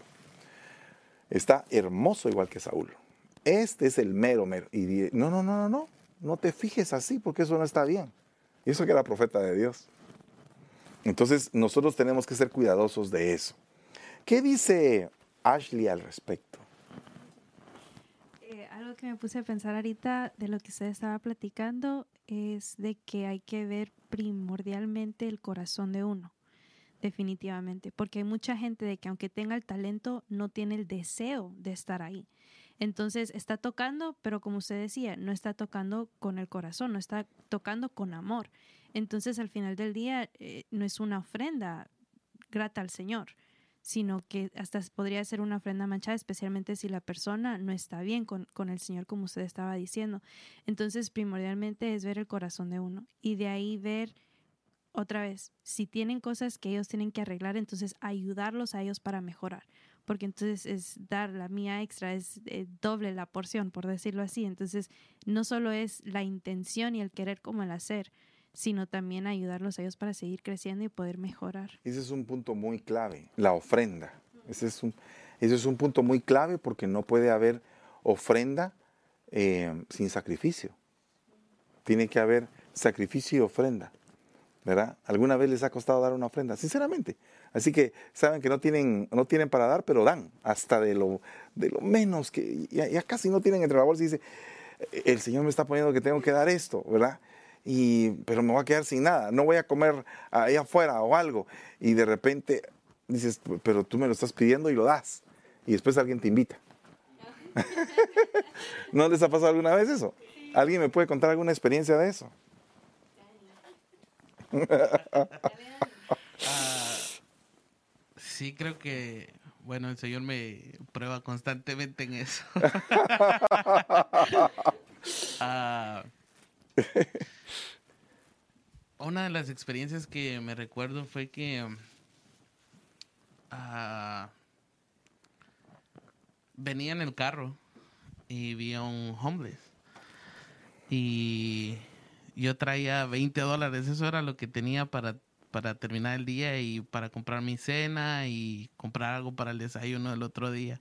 Está hermoso igual que Saúl. Este es el mero, mero. Y no, no, no, no, no, no te fijes así porque eso no está bien. Y eso que era profeta de Dios. Entonces nosotros tenemos que ser cuidadosos de eso. ¿Qué dice Ashley al respecto? Eh, algo que me puse a pensar ahorita de lo que usted estaba platicando es de que hay que ver primordialmente el corazón de uno, definitivamente, porque hay mucha gente de que aunque tenga el talento, no tiene el deseo de estar ahí. Entonces está tocando, pero como usted decía, no está tocando con el corazón, no está tocando con amor. Entonces al final del día eh, no es una ofrenda grata al Señor sino que hasta podría ser una ofrenda manchada, especialmente si la persona no está bien con, con, el Señor, como usted estaba diciendo. Entonces, primordialmente es ver el corazón de uno y de ahí ver otra vez, si tienen cosas que ellos tienen que arreglar, entonces ayudarlos a ellos para mejorar, porque entonces es dar la mía extra, es eh, doble la porción, por decirlo así. Entonces, no solo es la intención y el querer como el hacer, sino también ayudarlos a ellos para seguir creciendo y poder mejorar. Ese es un punto muy clave, la ofrenda. Ese es un, ese es un punto muy clave porque no puede haber ofrenda eh, sin sacrificio. Tiene que haber sacrificio y ofrenda. ¿Verdad? ¿Alguna vez les ha costado dar una ofrenda? Sinceramente. Así que saben que no tienen, no tienen para dar, pero dan hasta de lo, de lo menos que ya, casi no tienen entre la bolsa y dice, el Señor me está poniendo que tengo que dar esto, ¿verdad? Y, pero me voy a quedar sin nada, no voy a comer ahí afuera o algo. Y de repente dices, pero tú me lo estás pidiendo y lo das. Y después alguien te invita. ¿No les ha pasado alguna vez eso? ¿Alguien me puede contar alguna experiencia de eso? Ah, sí, creo que, bueno, el Señor me prueba constantemente en eso. uh, una de las experiencias que me recuerdo fue que uh, venía en el carro y vi a un homeless. Y yo traía 20 dólares, eso era lo que tenía para, para terminar el día y para comprar mi cena y comprar algo para el desayuno del otro día.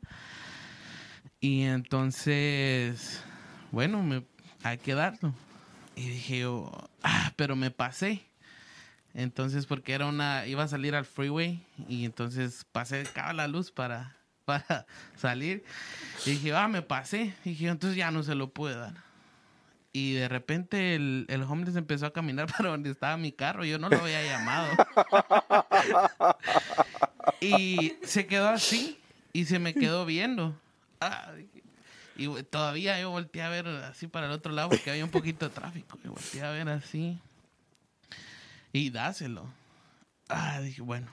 Y entonces bueno, me, hay que darlo. Y dije yo, ah, pero me pasé. Entonces, porque era una, iba a salir al freeway y entonces pasé, acaba la luz para, para salir. Y dije, ah, me pasé. Y dije, entonces ya no se lo pude dar. Y de repente el, el homeless empezó a caminar para donde estaba mi carro. Yo no lo había llamado. y se quedó así y se me quedó viendo. Ah, y todavía yo volteé a ver así para el otro lado porque había un poquito de tráfico. Y volteé a ver así. Y dáselo. Ah, dije, bueno,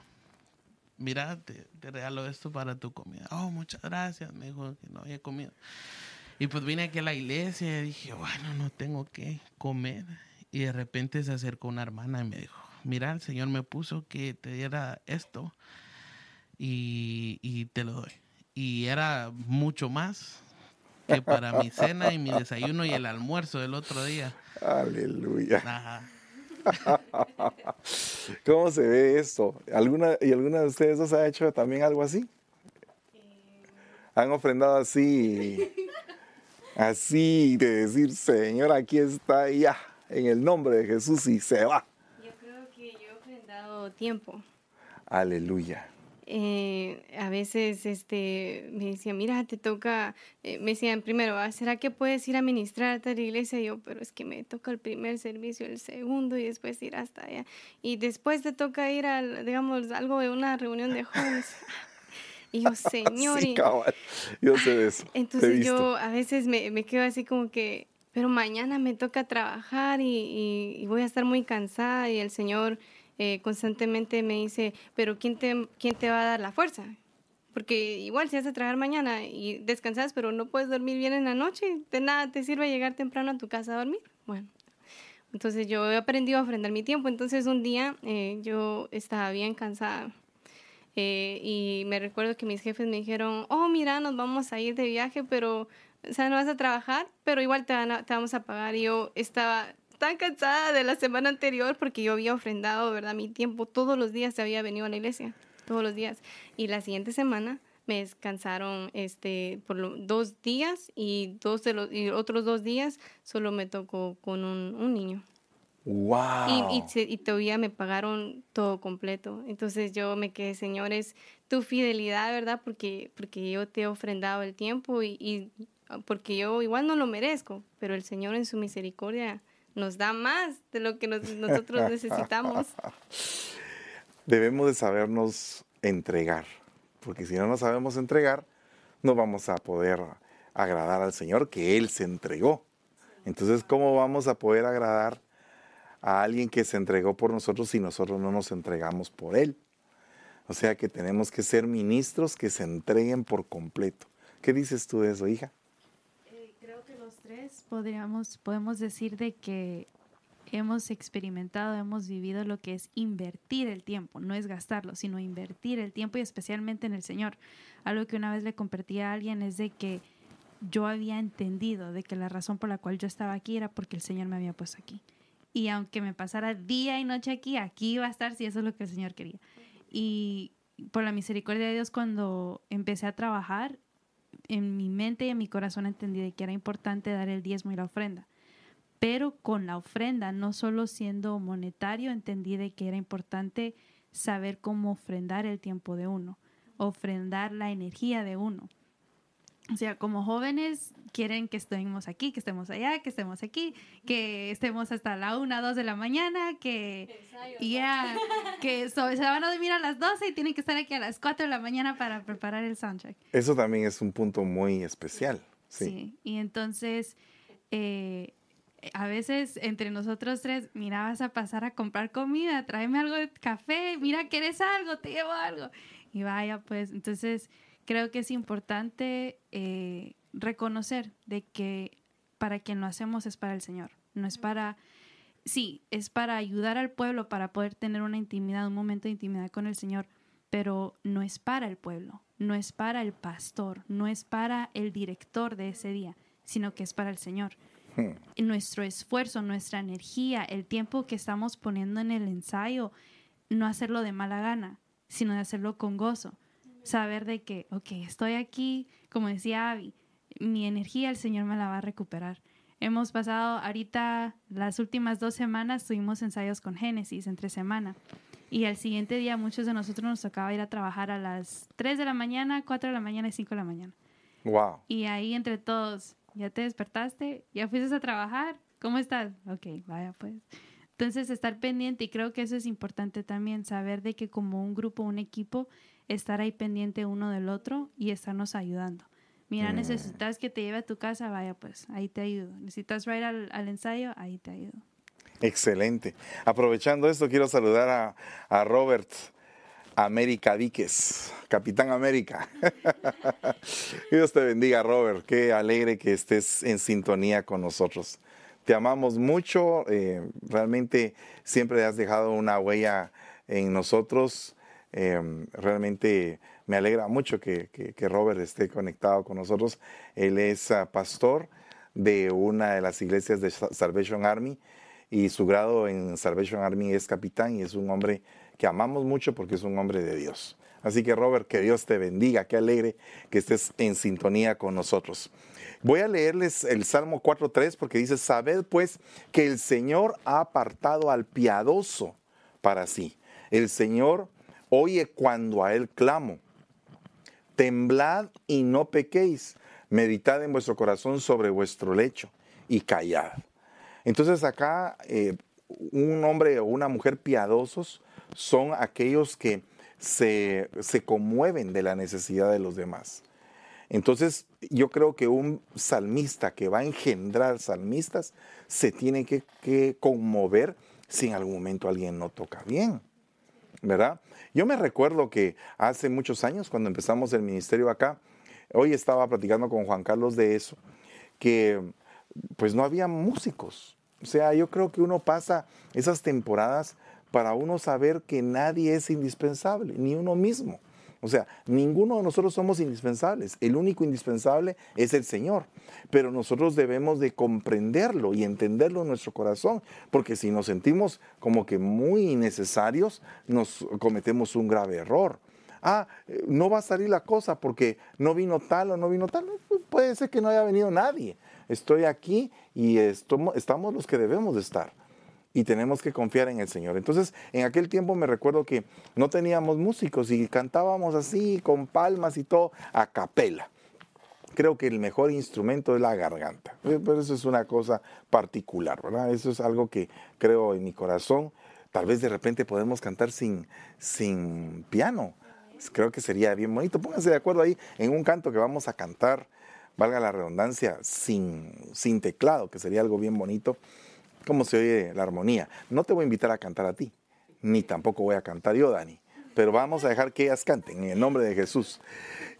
mira, te, regalo esto para tu comida. Oh, muchas gracias. Me dijo que no había comido. Y pues vine aquí a la iglesia y dije, bueno, no tengo que comer. Y de repente se acercó una hermana y me dijo, mira, el Señor me puso que te diera esto y, y te lo doy. Y era mucho más que para mi cena y mi desayuno y el almuerzo del otro día. Aleluya. Ajá. ¿Cómo se ve esto? ¿Alguna, ¿Y alguna de ustedes os ha hecho también algo así? Han ofrendado así, así de decir, Señor, aquí está ya, en el nombre de Jesús y se va. Yo creo que yo he ofrendado tiempo. Aleluya. Eh, a veces este, me decían, mira, te toca, eh, me decían primero, ah, ¿será que puedes ir a ministrar a la iglesia? Y yo, pero es que me toca el primer servicio, el segundo y después ir hasta allá. Y después te toca ir a, digamos, algo de una reunión de jóvenes. Y yo, señor. Sí, yo sé de eso. Entonces yo a veces me, me, quedo así como que, pero mañana me toca trabajar y, y voy a estar muy cansada y el Señor eh, constantemente me dice, pero ¿quién te, ¿quién te va a dar la fuerza? Porque igual si vas a trabajar mañana y descansas, pero no puedes dormir bien en la noche, de nada te sirve llegar temprano a tu casa a dormir. Bueno, entonces yo he aprendido a ofrendar mi tiempo. Entonces un día eh, yo estaba bien cansada eh, y me recuerdo que mis jefes me dijeron, oh, mira, nos vamos a ir de viaje, pero, o sea, no vas a trabajar, pero igual te, te vamos a pagar. Y yo estaba tan cansada de la semana anterior porque yo había ofrendado, ¿verdad? Mi tiempo todos los días se había venido a la iglesia, todos los días. Y la siguiente semana me descansaron este, por dos días y, dos de los, y otros dos días solo me tocó con un, un niño. Wow. Y, y, todavía me pagaron todo completo. Entonces yo me quedé, señores, tu fidelidad, ¿verdad? Porque, porque yo te he ofrendado el tiempo y, y porque yo igual no lo merezco, pero el Señor en su misericordia nos da más de lo que nosotros necesitamos. Debemos de sabernos entregar, porque si no nos sabemos entregar, no vamos a poder agradar al Señor que Él se entregó. Entonces, ¿cómo vamos a poder agradar a alguien que se entregó por nosotros si nosotros no nos entregamos por Él? O sea que tenemos que ser ministros que se entreguen por completo. ¿Qué dices tú de eso, hija? Podríamos, podemos decir de que hemos experimentado, hemos vivido lo que es invertir el tiempo, no es gastarlo, sino invertir el tiempo y especialmente en el Señor. Algo que una vez le compartí a alguien es de que yo había entendido de que la razón por la cual yo estaba aquí era porque el Señor me había puesto aquí. Y aunque me pasara día y noche aquí, aquí iba a estar si eso es lo que el Señor quería. Y por la misericordia de Dios, cuando empecé a trabajar, en mi mente y en mi corazón entendí de que era importante dar el diezmo y la ofrenda. Pero con la ofrenda, no solo siendo monetario, entendí de que era importante saber cómo ofrendar el tiempo de uno, ofrendar la energía de uno. O sea, como jóvenes quieren que estemos aquí, que estemos allá, que estemos aquí, que estemos hasta la una, dos de la mañana, que ya que se van a dormir a las 12 y tienen que estar aquí a las 4 de la mañana para preparar el soundtrack. Eso también es un punto muy especial. Sí, sí. y entonces eh, a veces entre nosotros tres, mira, vas a pasar a comprar comida, tráeme algo de café, mira, ¿quieres algo? Te llevo algo. Y vaya, pues, entonces creo que es importante eh, reconocer de que para quien lo hacemos es para el Señor, no es para, sí, es para ayudar al pueblo para poder tener una intimidad, un momento de intimidad con el Señor, pero no es para el pueblo, no es para el pastor, no es para el director de ese día, sino que es para el Señor. Hmm. Nuestro esfuerzo, nuestra energía, el tiempo que estamos poniendo en el ensayo, no hacerlo de mala gana, sino de hacerlo con gozo saber de que, ok, estoy aquí, como decía Abby, mi energía el Señor me la va a recuperar. Hemos pasado ahorita las últimas dos semanas, tuvimos ensayos con Génesis entre semana. Y al siguiente día muchos de nosotros nos tocaba ir a trabajar a las 3 de la mañana, 4 de la mañana y 5 de la mañana. Wow. Y ahí entre todos, ¿ya te despertaste? ¿Ya fuiste a trabajar? ¿Cómo estás? Ok, vaya pues. Entonces, estar pendiente y creo que eso es importante también, saber de que como un grupo, un equipo, estar ahí pendiente uno del otro y estarnos ayudando. Mira, Mm. necesitas que te lleve a tu casa, vaya pues, ahí te ayudo. Necesitas ir al, al ensayo, ahí te ayudo. Excelente. Aprovechando esto, quiero saludar a, a Robert América Víquez, Capitán América. Dios te bendiga, Robert. Qué alegre que estés en sintonía con nosotros. Te amamos mucho. eh, realmente siempre has dejado una huella en nosotros. Eh, realmente me alegra mucho que, que- Robert esté conectado con nosotros. Él es ah, pastor de una de las iglesias de Sa- Salvation Army y su grado en Salvation Army es capitán y es un hombre que amamos mucho porque es un hombre de Dios. Así que Robert, que Dios te bendiga, qué alegre que estés en sintonía con nosotros. Voy a leerles el Salmo 4.3 porque dice, sabed pues que el Señor ha apartado al piadoso para sí. El Señor oye cuando a Él clamo. Temblad y no pequéis. Meditad en vuestro corazón sobre vuestro lecho y callad. Entonces acá eh, un hombre o una mujer piadosos son aquellos que se, se conmueven de la necesidad de los demás. Entonces yo creo que un salmista que va a engendrar salmistas se tiene que, que conmover si en algún momento alguien no toca bien. ¿Verdad? Yo me recuerdo que hace muchos años, cuando empezamos el ministerio acá, hoy estaba platicando con Juan Carlos de eso, que pues no había músicos. O sea, yo creo que uno pasa esas temporadas para uno saber que nadie es indispensable, ni uno mismo. O sea, ninguno de nosotros somos indispensables. El único indispensable es el Señor. Pero nosotros debemos de comprenderlo y entenderlo en nuestro corazón, porque si nos sentimos como que muy innecesarios, nos cometemos un grave error. Ah, no va a salir la cosa porque no vino tal o no vino tal. Pues puede ser que no haya venido nadie. Estoy aquí y estamos los que debemos de estar y tenemos que confiar en el Señor. Entonces, en aquel tiempo me recuerdo que no teníamos músicos y cantábamos así, con palmas y todo, a capela. Creo que el mejor instrumento es la garganta, Eh, pero eso es una cosa particular, ¿verdad? Eso es algo que creo en mi corazón. Tal vez de repente podemos cantar sin, sin piano. Creo que sería bien bonito. Pónganse de acuerdo ahí en un canto que vamos a cantar, valga la redundancia, sin, sin teclado, que sería algo bien bonito cómo se oye la armonía. No te voy a invitar a cantar a ti, ni tampoco voy a cantar yo, Dani, pero vamos a dejar que ellas canten en el nombre de Jesús.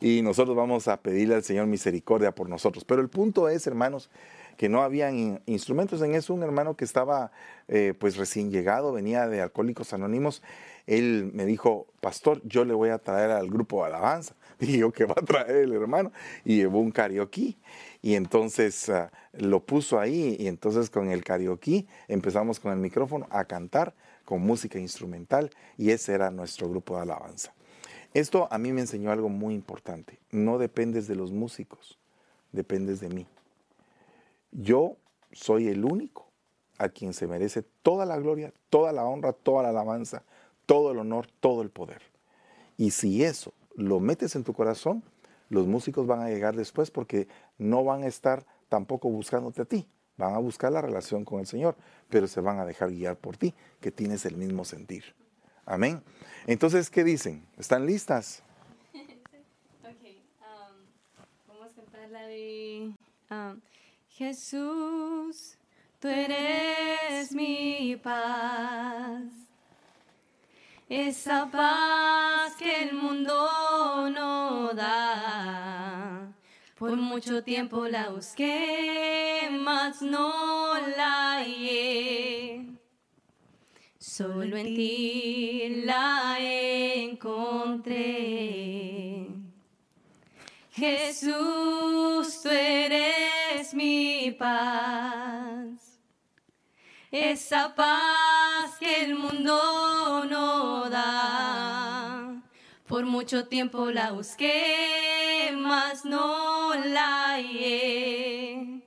Y nosotros vamos a pedirle al Señor misericordia por nosotros. Pero el punto es, hermanos, que no habían in- instrumentos en eso. Un hermano que estaba eh, pues recién llegado, venía de Alcohólicos Anónimos, él me dijo, pastor, yo le voy a traer al grupo de alabanza. Yo, ¿qué va a traer el hermano? Y llevó un karaoke. Y entonces ah, lo puso ahí y entonces con el karaoke empezamos con el micrófono a cantar con música instrumental y ese era nuestro grupo de alabanza. Esto a mí me enseñó algo muy importante. No dependes de los músicos, dependes de mí. Yo soy el único a quien se merece toda la gloria, toda la honra, toda la alabanza, todo el honor, todo el poder. Y si eso lo metes en tu corazón, los músicos van a llegar después porque no van a estar tampoco buscándote a ti, van a buscar la relación con el Señor, pero se van a dejar guiar por ti, que tienes el mismo sentir. Amén. Entonces, ¿qué dicen? ¿Están listas? Ok, um, vamos a cantar la de um, Jesús, tú eres mi paz. Esa paz que el mundo no da. Por mucho tiempo la busqué, mas no la hallé. Solo en ti la encontré. Jesús, tú eres mi paz. Esa paz que el mundo no da. Por mucho tiempo la busqué, mas no la hallé,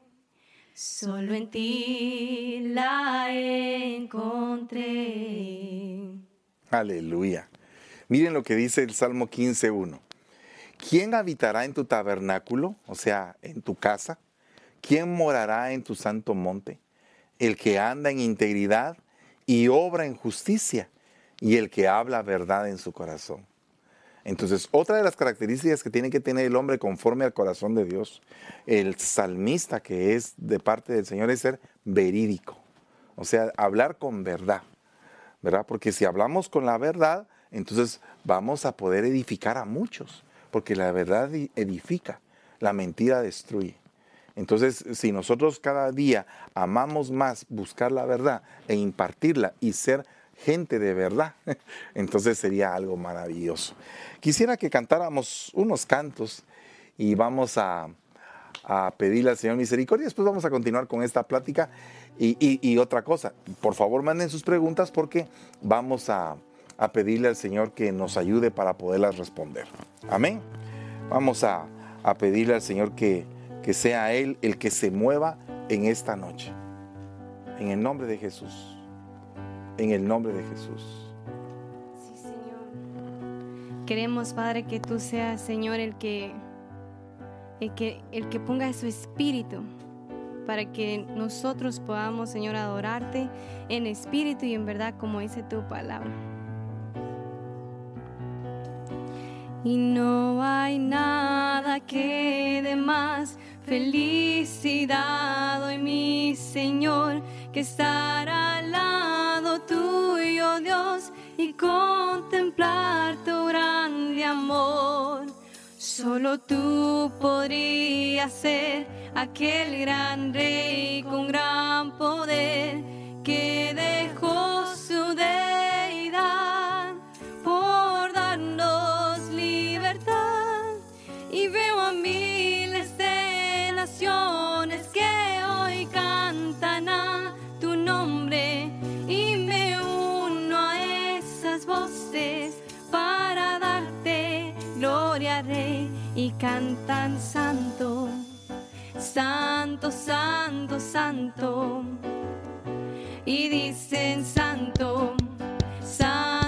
solo en ti la encontré. Aleluya. Miren lo que dice el Salmo 15.1. ¿Quién habitará en tu tabernáculo, o sea, en tu casa? ¿Quién morará en tu santo monte? El que anda en integridad y obra en justicia, y el que habla verdad en su corazón. Entonces, otra de las características que tiene que tener el hombre conforme al corazón de Dios, el salmista que es de parte del Señor, es ser verídico. O sea, hablar con verdad. ¿Verdad? Porque si hablamos con la verdad, entonces vamos a poder edificar a muchos. Porque la verdad edifica, la mentira destruye. Entonces, si nosotros cada día amamos más buscar la verdad e impartirla y ser gente de verdad, entonces sería algo maravilloso. Quisiera que cantáramos unos cantos y vamos a, pedirle al Señor misericordia. Después vamos a continuar con esta plática. Y, otra cosa, por favor manden sus preguntas porque vamos a, pedirle al Señor que nos ayude para poderlas responder. Amén. Vamos a, pedirle al Señor que, que sea Él el que se mueva en esta noche. En el nombre de Jesús. En el nombre de Jesús. Queremos, Padre, que tú seas, Señor, el que, el que, el que ponga su espíritu para que nosotros podamos, Señor, adorarte en espíritu y en verdad, como dice tu palabra. Y no hay nada que de más felicidad hoy, mi Señor, que estar al lado tuyo, Dios y contemplar tu grande amor. Solo tú podrías ser aquel gran rey con gran poder y cantan santo, santo, santo, santo. Y dicen santo, santo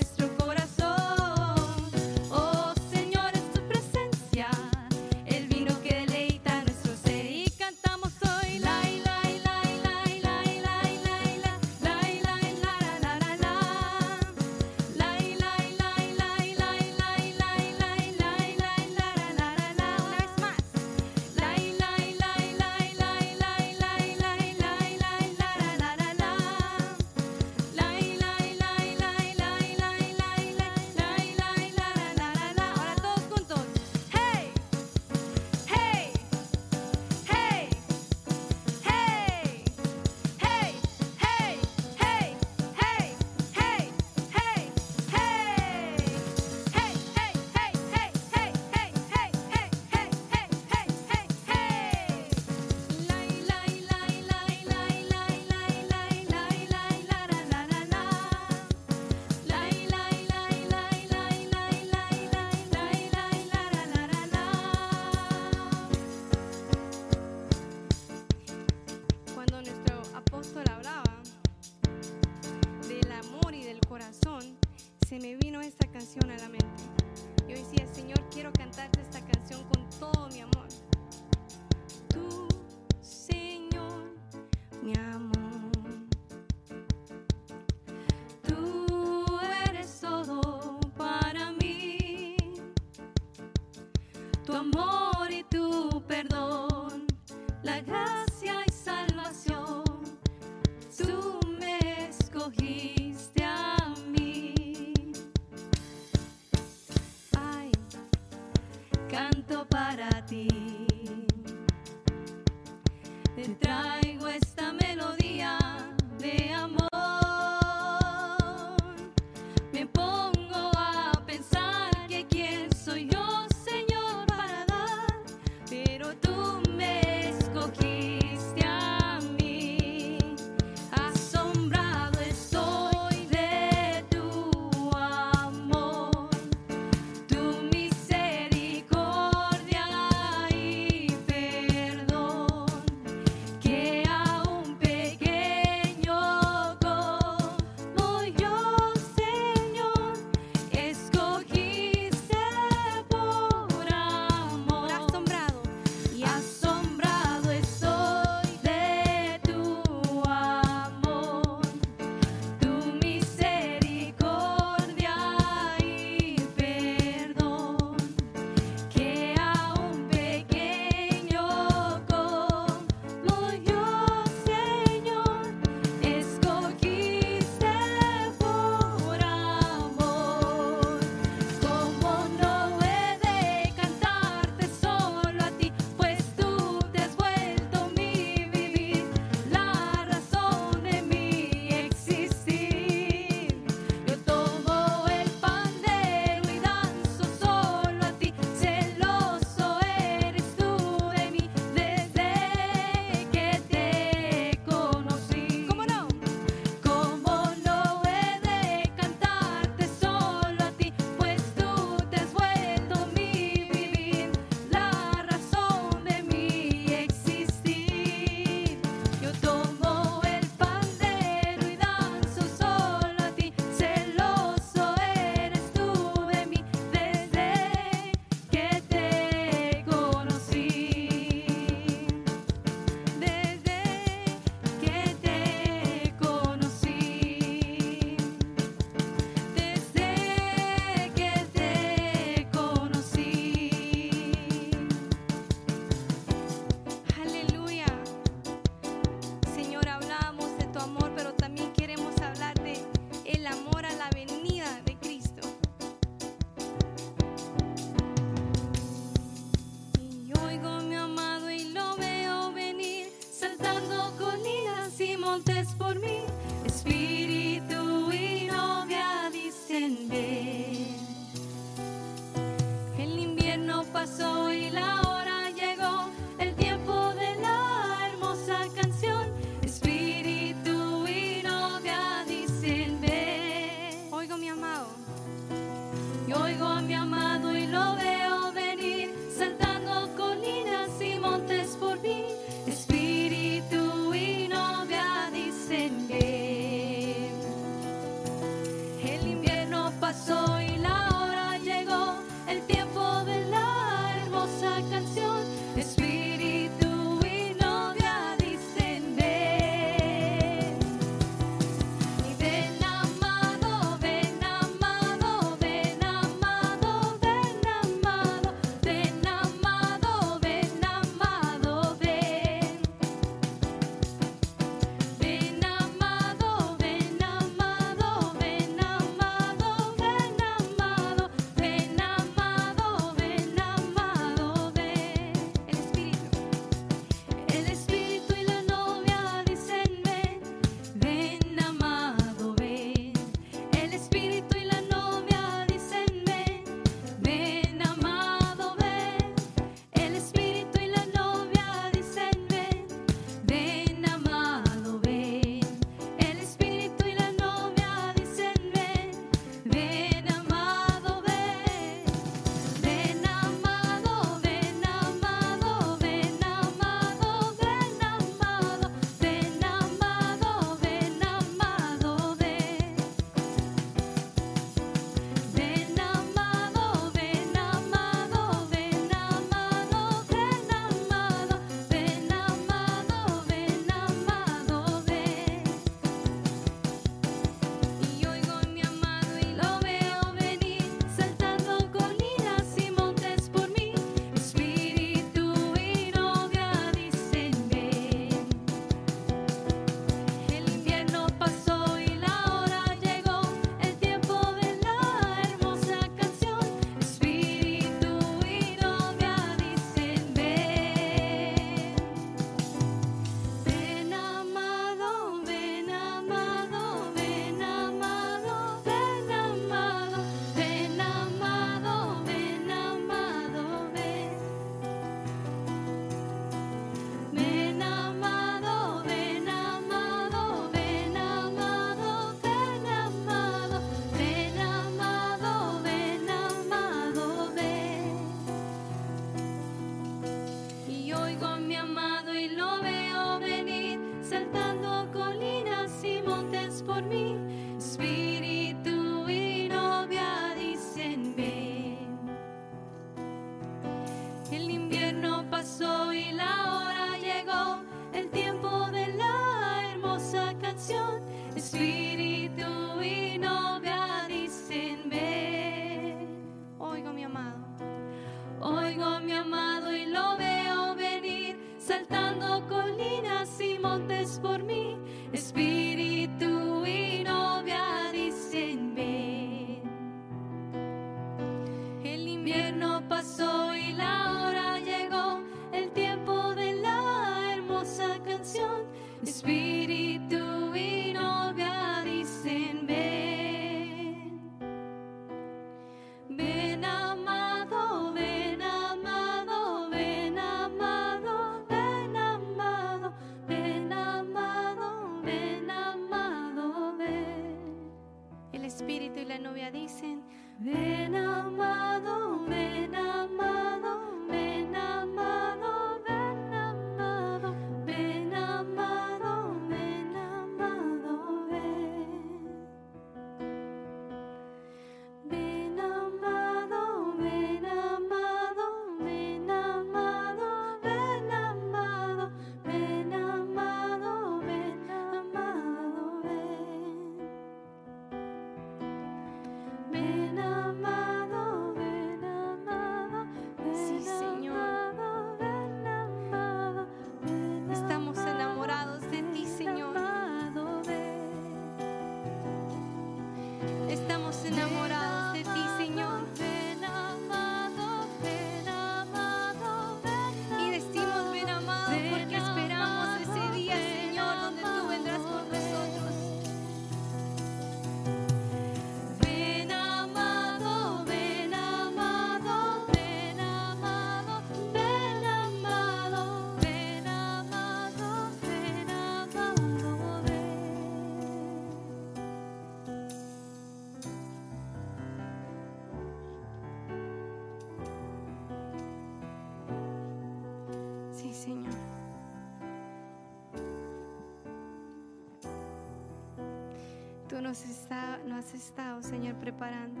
nos, está, nos has estado, Señor, preparando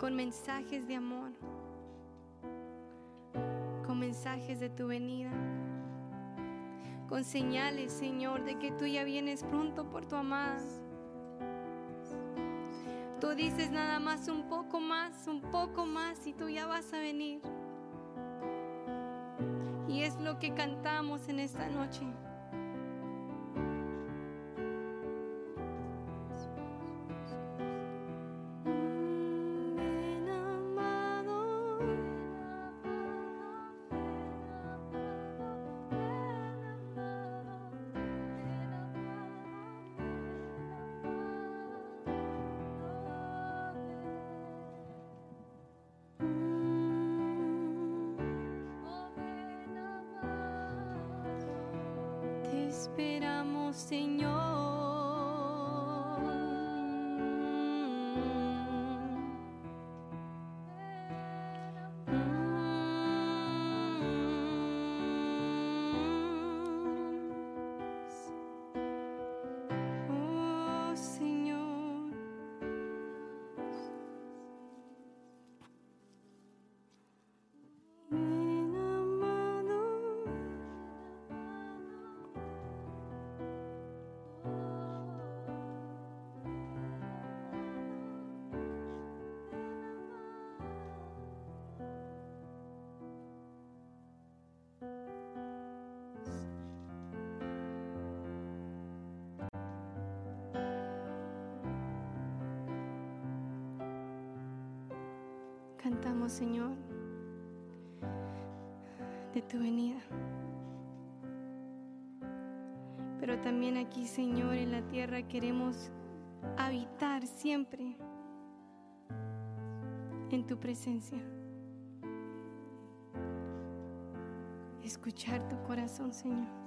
con mensajes de amor, con mensajes de tu venida, con señales, Señor, de que tú ya vienes pronto por tu amada. Tú dices nada más un poco más, un poco más y tú ya vas a venir. Y es lo que cantamos en esta noche. esperamos, Señor. cantamos, Señor, de tu venida. Pero también aquí, Señor, en la tierra queremos habitar siempre en tu presencia. Escuchar tu corazón, Señor.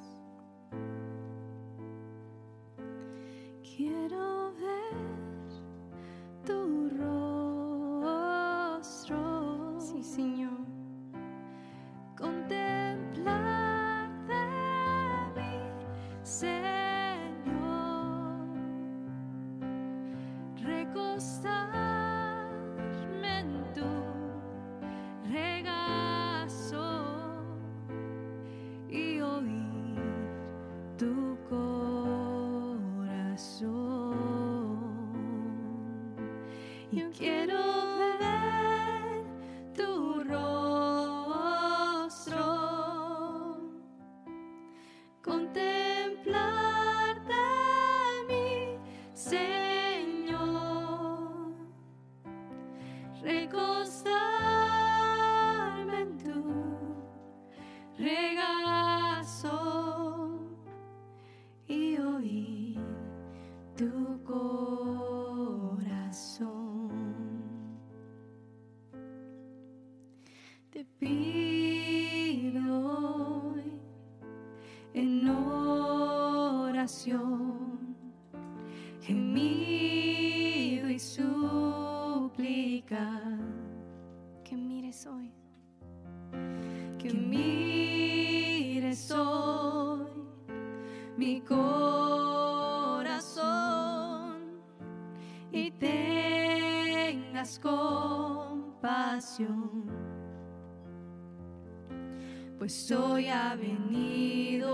Pues hoy ha venido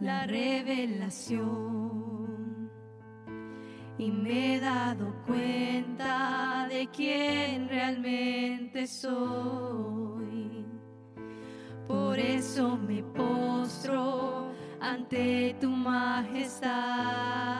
la revelación y me he dado cuenta de quién realmente soy. Por eso me postro ante tu majestad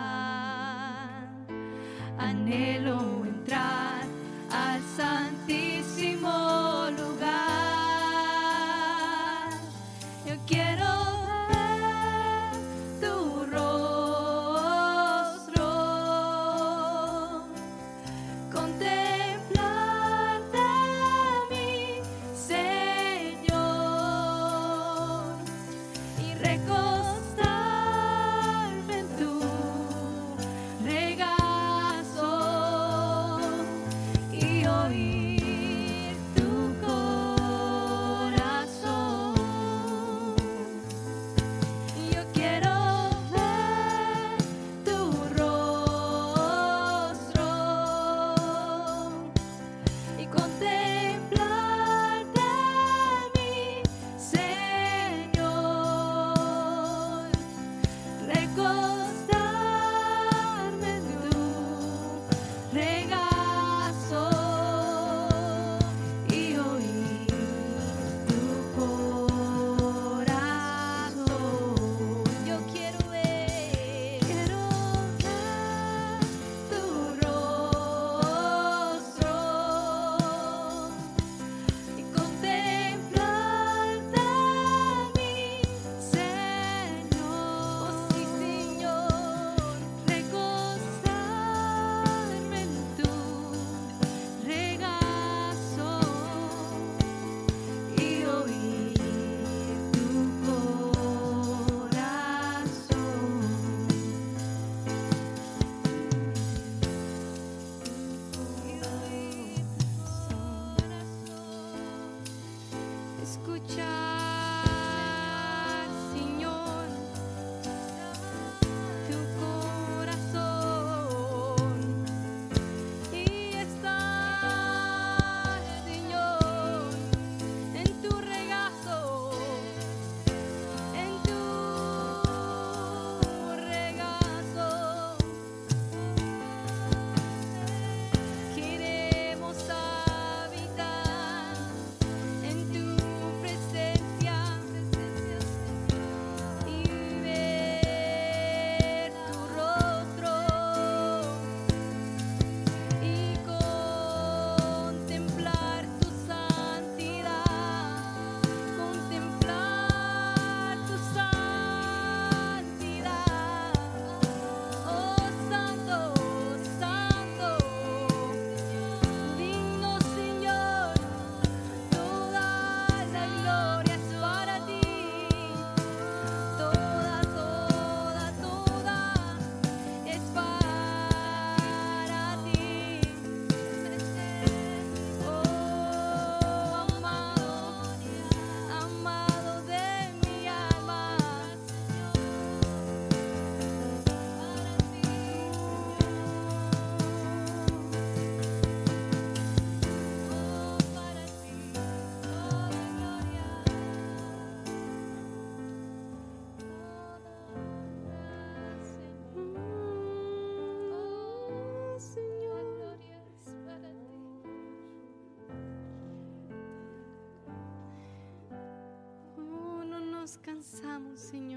Cansamos, Señor.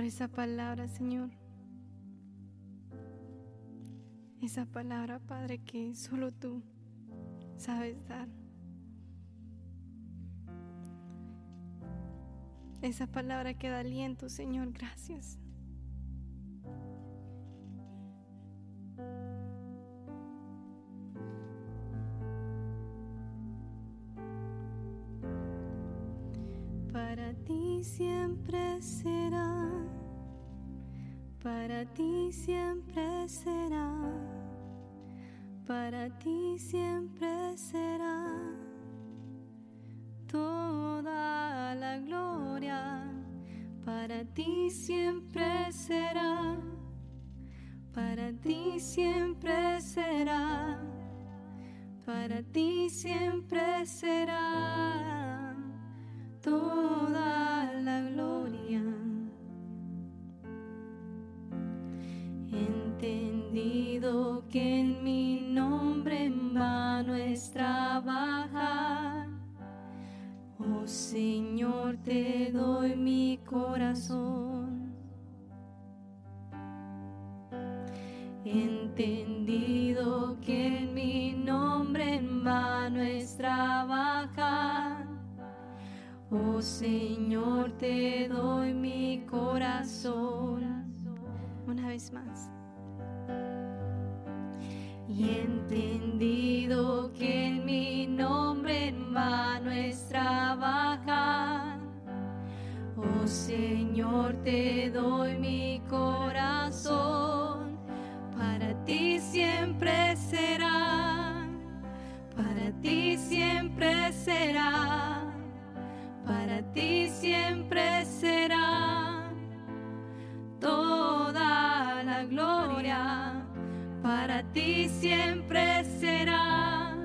por esa palabra, Señor. Esa palabra, Padre, que solo tú sabes dar. Esa palabra que da aliento, Señor. Gracias. Para ti siempre será, para ti siempre será toda la gloria. Para ti siempre será, para ti siempre será, para ti siempre será toda Oh Señor, te doy mi corazón. Entendido que en mi nombre en vano es trabajar. Oh Señor, te doy mi corazón. Una vez más y entendido que en mi nombre en vano es trabajar. Oh Señor, te doy mi corazón, para ti siempre será, para ti siempre será, para ti siempre será. Toda la gloria para ti siempre será,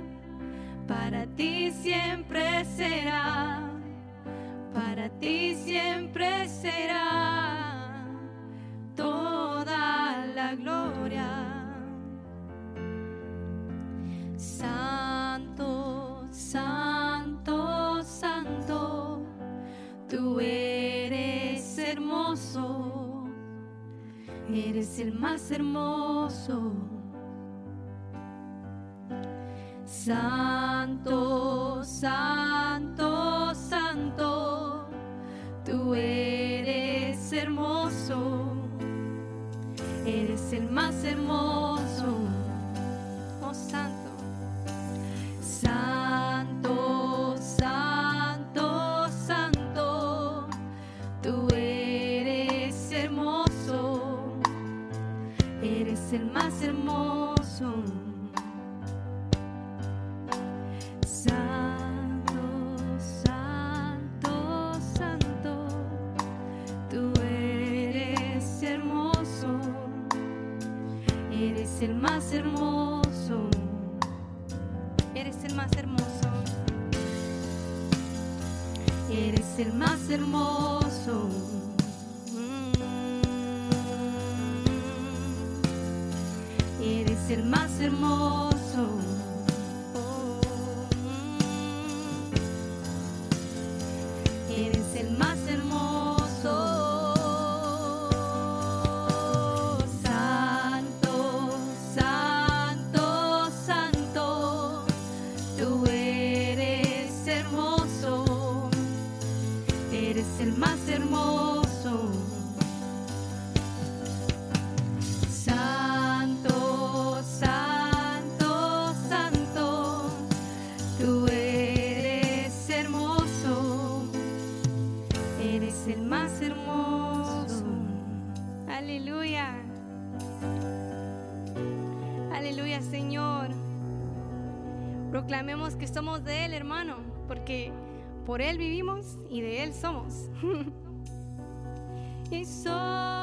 para ti siempre será para ti siempre será toda la gloria. Santo, santo, santo, tú eres hermoso, eres el más hermoso. Santo, santo, santo, tú eres hermoso, eres el más hermoso, oh santo. Santo, santo, santo, tú eres hermoso, eres el más hermoso. Eres el más hermoso, eres el más hermoso, eres el más hermoso. Mm. Eres el más hermoso. Somos de Él, hermano, porque por Él vivimos y de Él somos. y soy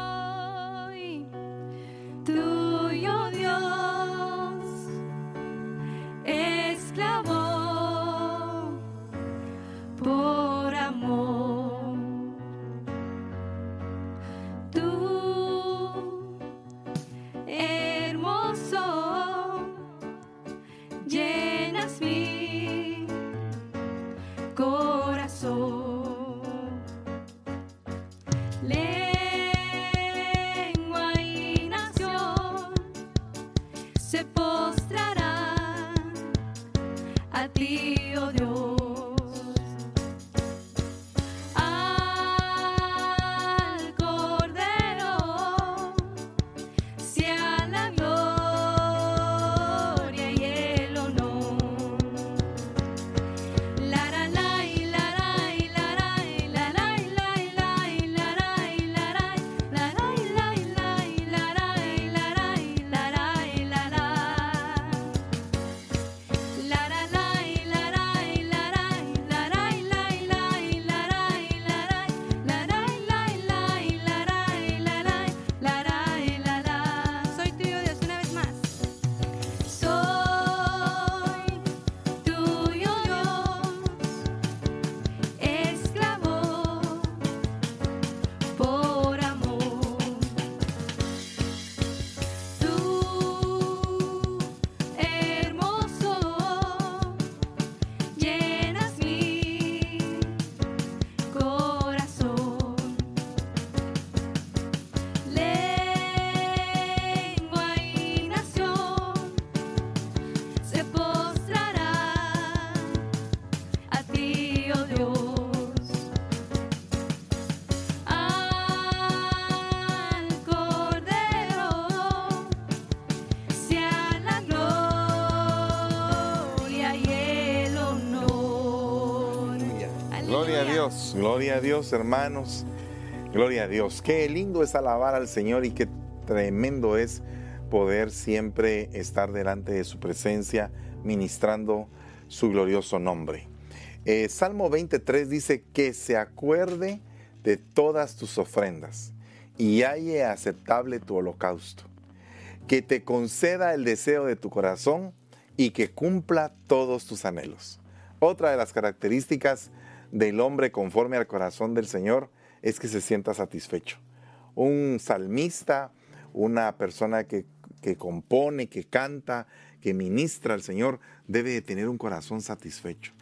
Gloria a Dios, hermanos. Gloria a Dios. Qué lindo es alabar al Señor y qué tremendo es poder siempre estar delante de su presencia ministrando su glorioso nombre. Eh, Salmo 23 dice que se acuerde de todas tus ofrendas y halle aceptable tu holocausto. Que te conceda el deseo de tu corazón y que cumpla todos tus anhelos. Otra de las características del hombre conforme al corazón del Señor es que se sienta satisfecho. Un salmista, una persona que, que compone, que canta, que ministra al Señor, debe de tener un corazón satisfecho.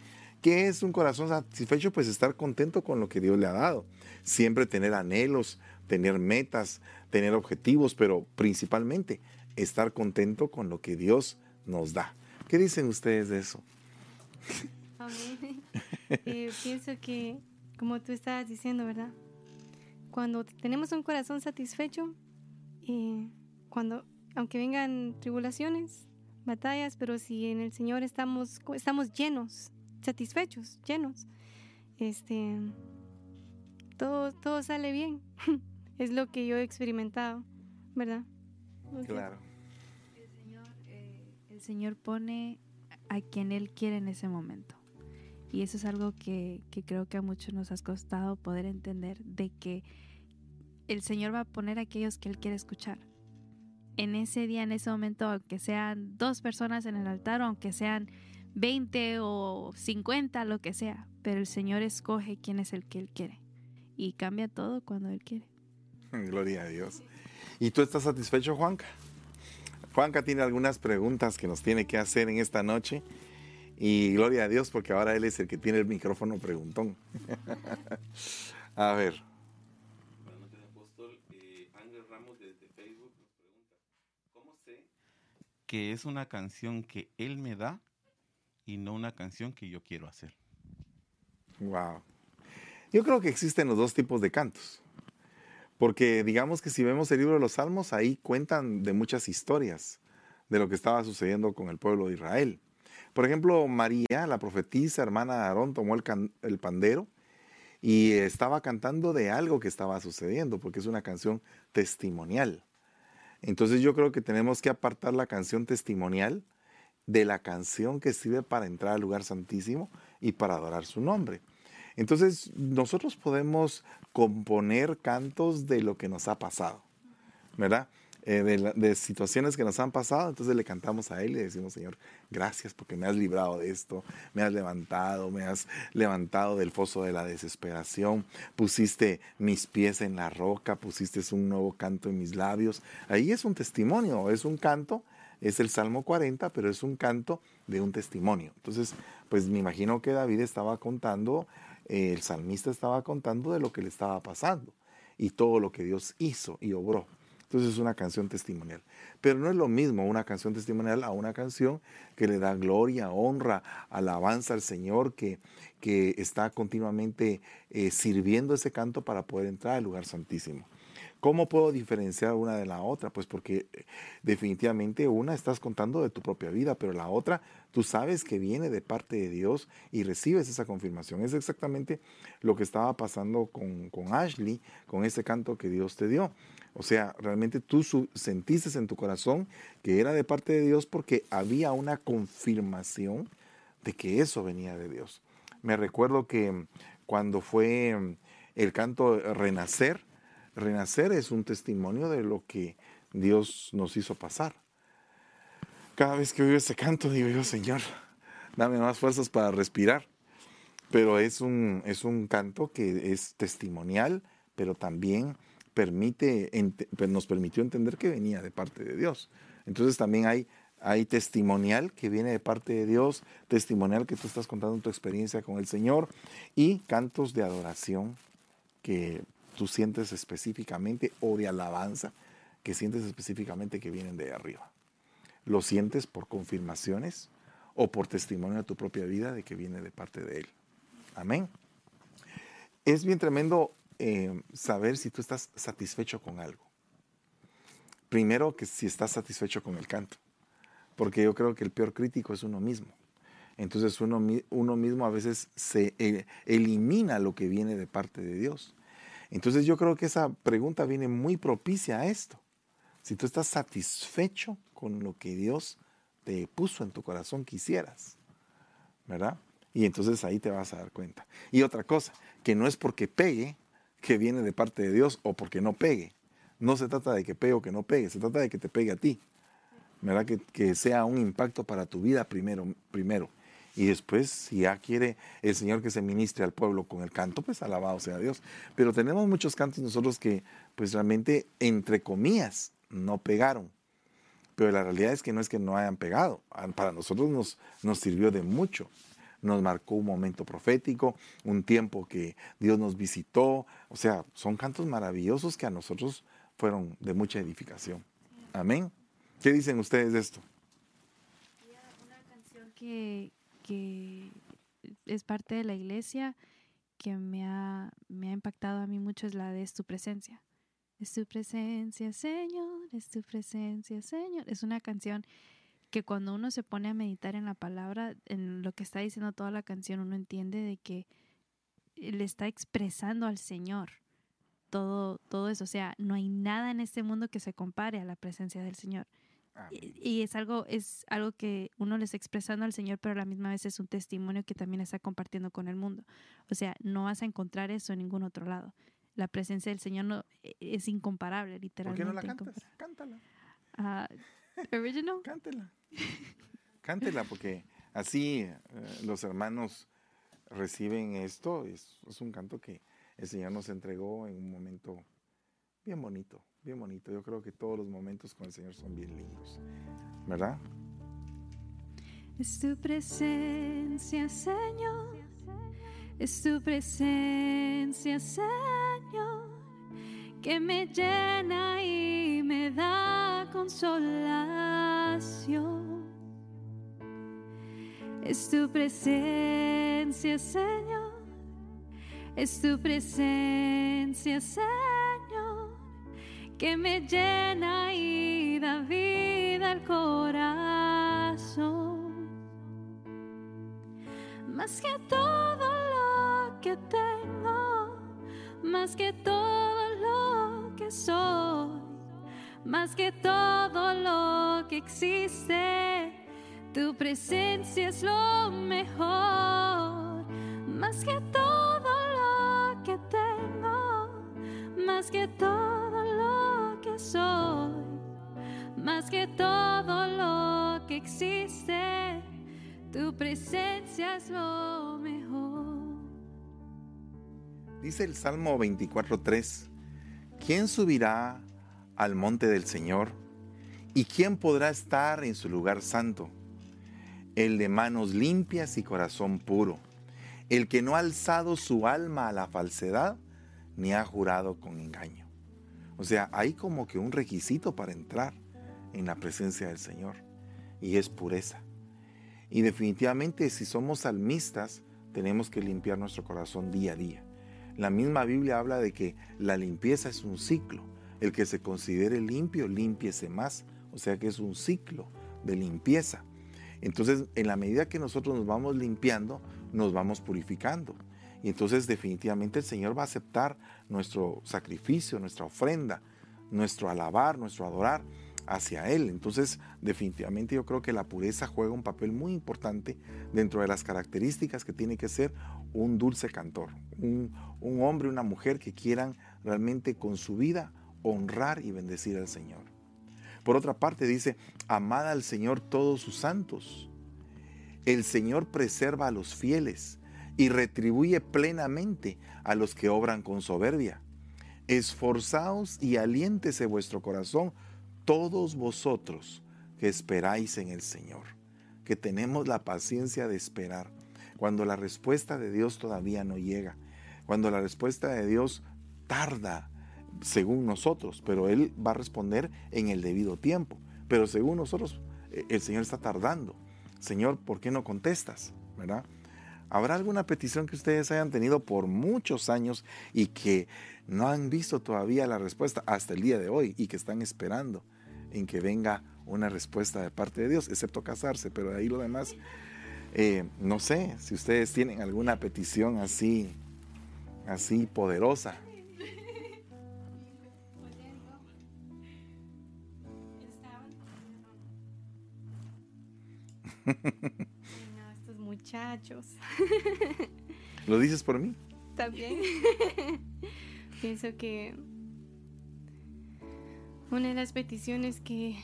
¿Qué es un corazón satisfecho? Pues estar contento con lo que Dios le ha dado. Siempre tener anhelos, tener metas, tener objetivos, pero principalmente estar contento con lo que Dios nos da. ¿Qué dicen ustedes de eso? Amén. Eh, pienso que, como tú estabas diciendo, ¿verdad? Cuando tenemos un corazón satisfecho, eh, cuando, aunque vengan tribulaciones, batallas, pero si en el Señor estamos, estamos llenos, satisfechos, llenos, este, todo, todo sale bien. es lo que yo he experimentado, ¿verdad? No. Claro. El Señor, eh, el Señor pone a quien Él quiere en ese momento. Y eso es algo que, creo que a muchos nos ha costado poder entender, de que el Señor va a poner a aquellos que Él quiere escuchar. En ese día, en ese momento, aunque sean dos personas en el altar, o aunque sean 20 o 50, lo que sea, pero el Señor escoge quién es el que Él quiere. Y cambia todo cuando Él quiere. Gloria a Dios. ¿Y tú estás satisfecho, Juanca? Juanca tiene algunas preguntas que nos tiene que hacer en esta noche. Y gloria a Dios porque ahora él es el que tiene el micrófono preguntón. a ver. Buenas noches, apóstol. Ángel Ramos desde Facebook nos pregunta, ¿cómo sé que es una canción que él me da y no una canción que yo quiero hacer? Wow. Yo creo que existen los dos tipos de cantos. Porque digamos que si vemos el libro de los Salmos, ahí cuentan de muchas historias de lo que estaba sucediendo con el pueblo de Israel. Por ejemplo, María, la profetisa, hermana de Aarón, tomó el, pandero y estaba cantando de algo que estaba sucediendo, porque es una canción testimonial. Entonces yo creo que tenemos que apartar la canción testimonial de la canción que sirve para entrar al lugar santísimo y para adorar su nombre. Entonces nosotros podemos componer cantos de lo que nos ha pasado, ¿verdad? Eh, de, situaciones que nos han pasado, entonces le cantamos a Él y le decimos, Señor, gracias porque me has librado de esto, me has levantado, me has levantado del foso de la desesperación, pusiste mis pies en la roca, pusiste un nuevo canto en mis labios. Ahí es un testimonio, es un canto, es el Salmo 40, pero es un canto de un testimonio. Entonces, pues me imagino que David estaba contando, el salmista estaba contando de lo que le estaba pasando y todo lo que Dios hizo y obró. Entonces es una canción testimonial. Pero no es lo mismo una canción testimonial a una canción que le da gloria, honra, alabanza al Señor, que, que está continuamente eh, sirviendo ese canto para poder entrar al lugar santísimo. ¿Cómo puedo diferenciar una de la otra? Pues porque eh, definitivamente una estás contando de tu propia vida, pero la otra tú sabes que viene de parte de Dios y recibes esa confirmación. Es exactamente lo que estaba pasando con, con Ashley, con ese canto que Dios te dio. O sea, realmente tú sentiste en tu corazón que era de parte de Dios porque había una confirmación de que eso venía de Dios. Me recuerdo que cuando fue el canto Renacer, Renacer es un testimonio de lo que Dios nos hizo pasar. Cada vez que oigo ese canto digo yo, Señor, dame más fuerzas para respirar. Pero es un, es un canto que es testimonial, pero también permite, pues, nos permitió entender que venía de parte de Dios. Entonces también hay, hay testimonial que viene de parte de Dios, testimonial que tú estás contando tu experiencia con el Señor y cantos de adoración que tú sientes específicamente o de alabanza que sientes específicamente que vienen de arriba. Lo sientes por confirmaciones o por testimonio de tu propia vida de que viene de parte de Él. Amén. Es bien tremendo eh, saber si tú estás satisfecho con algo. Primero que si estás satisfecho con el canto, porque yo creo que el peor crítico es uno mismo. Entonces uno, mi- uno mismo a veces se eh, elimina lo que viene de parte de Dios. Entonces yo creo que esa pregunta viene muy propicia a esto. Si tú estás satisfecho con lo que Dios te puso en tu corazón, quisieras, ¿verdad? Y entonces ahí te vas a dar cuenta. Y otra cosa, que no es porque pegue que viene de parte de Dios o porque no pegue. No se trata de que pegue o que no pegue, se trata de que te pegue a ti. ¿Verdad? Que, que sea un impacto para tu vida primero, primero. Y después, si ya quiere el Señor que se ministre al pueblo con el canto, pues alabado sea Dios. Pero tenemos muchos cantos nosotros que, pues realmente, entre comillas, no pegaron. Pero la realidad es que no es que no hayan pegado. Para nosotros nos, nos sirvió de mucho. Nos marcó un momento profético, un tiempo que Dios nos visitó. O sea, son cantos maravillosos que a nosotros fueron de mucha edificación. Amén. ¿Qué dicen ustedes de esto? Una canción que, que es parte de la iglesia que me ha, me ha impactado a mí mucho es la de Es tu presencia. Es tu presencia, Señor, es tu presencia, Señor. Es una canción que cuando uno se pone a meditar en la palabra, en lo que está diciendo toda la canción, uno entiende de que le está expresando al Señor todo, todo eso. O sea, no hay nada en este mundo que se compare a la presencia del Señor. Y, y es algo, es algo que uno le está expresando al Señor, pero a la misma vez es un testimonio que también está compartiendo con el mundo. O sea, no vas a encontrar eso en ningún otro lado. La presencia del Señor no, e- es incomparable, ¿Por literalmente. qué no la cantas? Cántala. Ah, original. Cántela. Cántela, porque así eh, los hermanos reciben esto. Es, es un canto que el Señor nos entregó en un momento bien bonito, bien bonito. Yo creo que todos los momentos con el Señor son bien lindos, ¿verdad? Es tu presencia, Señor. Es tu presencia, Señor, que me llena y me da consolación. Es tu presencia, Señor. Es tu presencia, Señor, que me llena y da vida al corazón. Más que todo lo que tengo, más que todo lo que soy, más que todo lo que existe, tu presencia es lo mejor. Más que todo lo que tengo, más que todo soy, más que todo lo que existe, tu presencia es lo mejor. Dice el Salmo 24.3, ¿quién subirá al monte del Señor? ¿Y quién podrá estar en su lugar santo? El de manos limpias y corazón puro, el que no ha alzado su alma a la falsedad, ni ha jurado con engaño. O sea, hay como que un requisito para entrar en la presencia del Señor, y es pureza. Y definitivamente si somos salmistas, tenemos que limpiar nuestro corazón día a día. La misma Biblia habla de que la limpieza es un ciclo. El que se considere limpio, límpiese más. O sea que es un ciclo de limpieza. Entonces, en la medida que nosotros nos vamos limpiando, nos vamos purificando. Y entonces definitivamente el Señor va a aceptar nuestro sacrificio, nuestra ofrenda, nuestro alabar, nuestro adorar hacia Él. Entonces, definitivamente yo creo que la pureza juega un papel muy importante dentro de las características que tiene que ser un dulce cantor, un, un hombre, una mujer que quieran realmente con su vida honrar y bendecir al Señor. Por otra parte dice, amad al Señor todos sus santos. El Señor preserva a los fieles y retribuye plenamente a los que obran con soberbia. Esforzaos y aliéntese vuestro corazón, todos vosotros que esperáis en el Señor, que tenemos la paciencia de esperar, cuando la respuesta de Dios todavía no llega, cuando la respuesta de Dios tarda según nosotros, pero Él va a responder en el debido tiempo. Pero según nosotros, eh, el Señor está tardando. Señor, ¿por qué no contestas? ¿Verdad? ¿Habrá alguna petición que ustedes hayan tenido por muchos años y que no han visto todavía la respuesta hasta el día de hoy y que están esperando en que venga una respuesta de parte de Dios, excepto casarse, pero de ahí lo demás, eh, no sé si ustedes tienen alguna petición así, así poderosa. Muchachos. ¿Lo dices por mí? También. Pienso que una de las peticiones que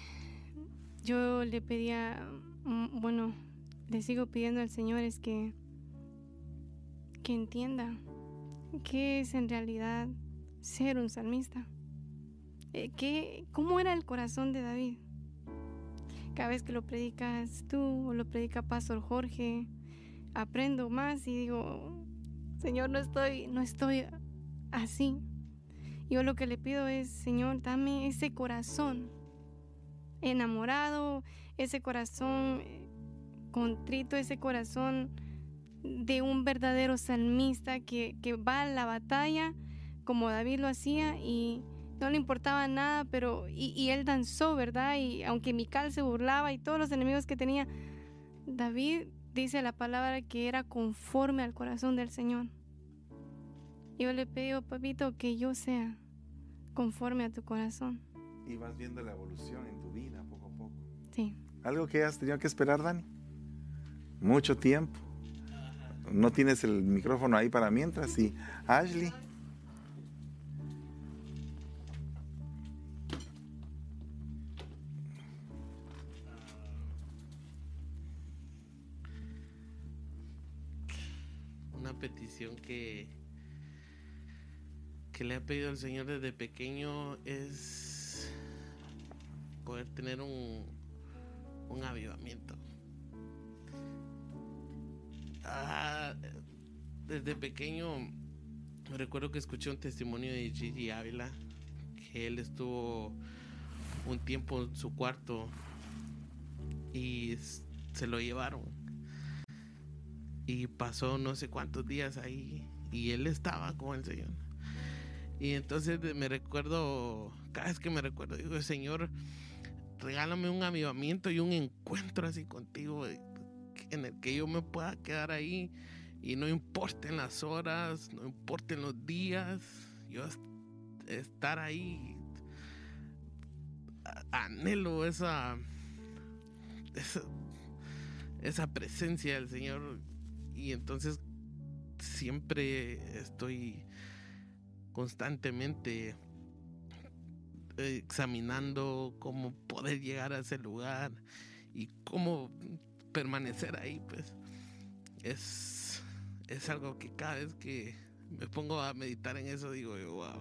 yo le pedía, mm, bueno, le sigo pidiendo al Señor es que, que entienda qué es en realidad ser un salmista. Eh, ¿qué- ¿Cómo era el corazón de David? Cada vez que lo predicas tú o lo predica Pastor Jorge, aprendo más y digo, Señor, no estoy, no estoy así. Yo lo que le pido es, Señor, dame ese corazón enamorado, ese corazón eh, contrito, ese corazón de un verdadero salmista que, que va a la batalla como David lo hacía y no le importaba nada, pero y, él danzó, ¿verdad? Y aunque Mical se burlaba y todos los enemigos que tenía, David dice la palabra que era conforme al corazón del Señor. Yo le pido, papito, que yo sea conforme a tu corazón. Y vas viendo la evolución en tu vida poco a poco. Sí. ¿Algo que has tenido que esperar, Dani? Mucho tiempo. No tienes el micrófono ahí para mientras. Y Ashley. Que le ha pedido al Señor desde pequeño es poder tener un, un avivamiento. Ah, desde pequeño me recuerdo que escuché un testimonio de Gigi Ávila, que él estuvo un tiempo en su cuarto y se lo llevaron. Y pasó no sé cuántos días ahí y él estaba con el Señor. Y entonces me recuerdo, cada vez que me recuerdo, digo, Señor, regálame un avivamiento y un encuentro así contigo, eh, en el que yo me pueda quedar ahí y no importen las horas, no importen los días, yo est- estar ahí. Anhelo esa, esa, esa presencia del Señor y entonces siempre estoy constantemente eh, examinando cómo poder llegar a ese lugar y cómo permanecer ahí, pues es, es algo que cada vez que me pongo a meditar en eso digo, wow,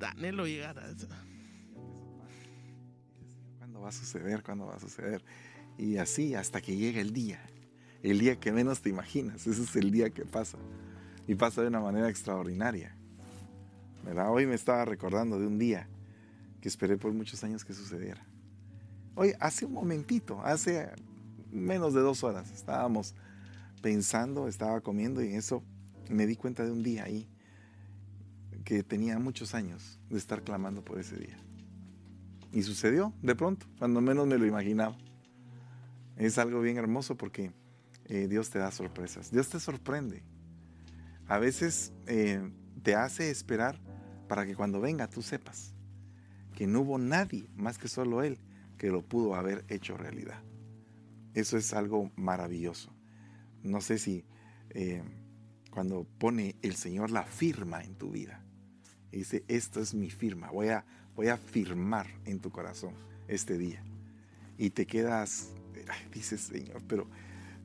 anhelo llegar a eso. ¿Cuándo va a suceder? ¿Cuándo va a suceder? Y así hasta que llegue el día. El día que menos te imaginas. Ese es el día que pasa. Y pasa de una manera extraordinaria. ¿Verdad? Hoy me estaba recordando de un día que esperé por muchos años que sucediera. Hoy, hace un momentito, hace menos de dos horas, estábamos pensando, estaba comiendo y en eso me di cuenta de un día ahí que tenía muchos años de estar clamando por ese día. Y sucedió de pronto, cuando menos me lo imaginaba. Es algo bien hermoso porque eh, Dios te da sorpresas. Dios te sorprende. A veces eh, te hace esperar para que cuando venga tú sepas que no hubo nadie más que solo Él que lo pudo haber hecho realidad. Eso es algo maravilloso. No sé si eh, cuando pone el Señor la firma en tu vida, y dice, esta es mi firma, voy a, voy a firmar en tu corazón este día. Y te quedas, dices, Señor, pero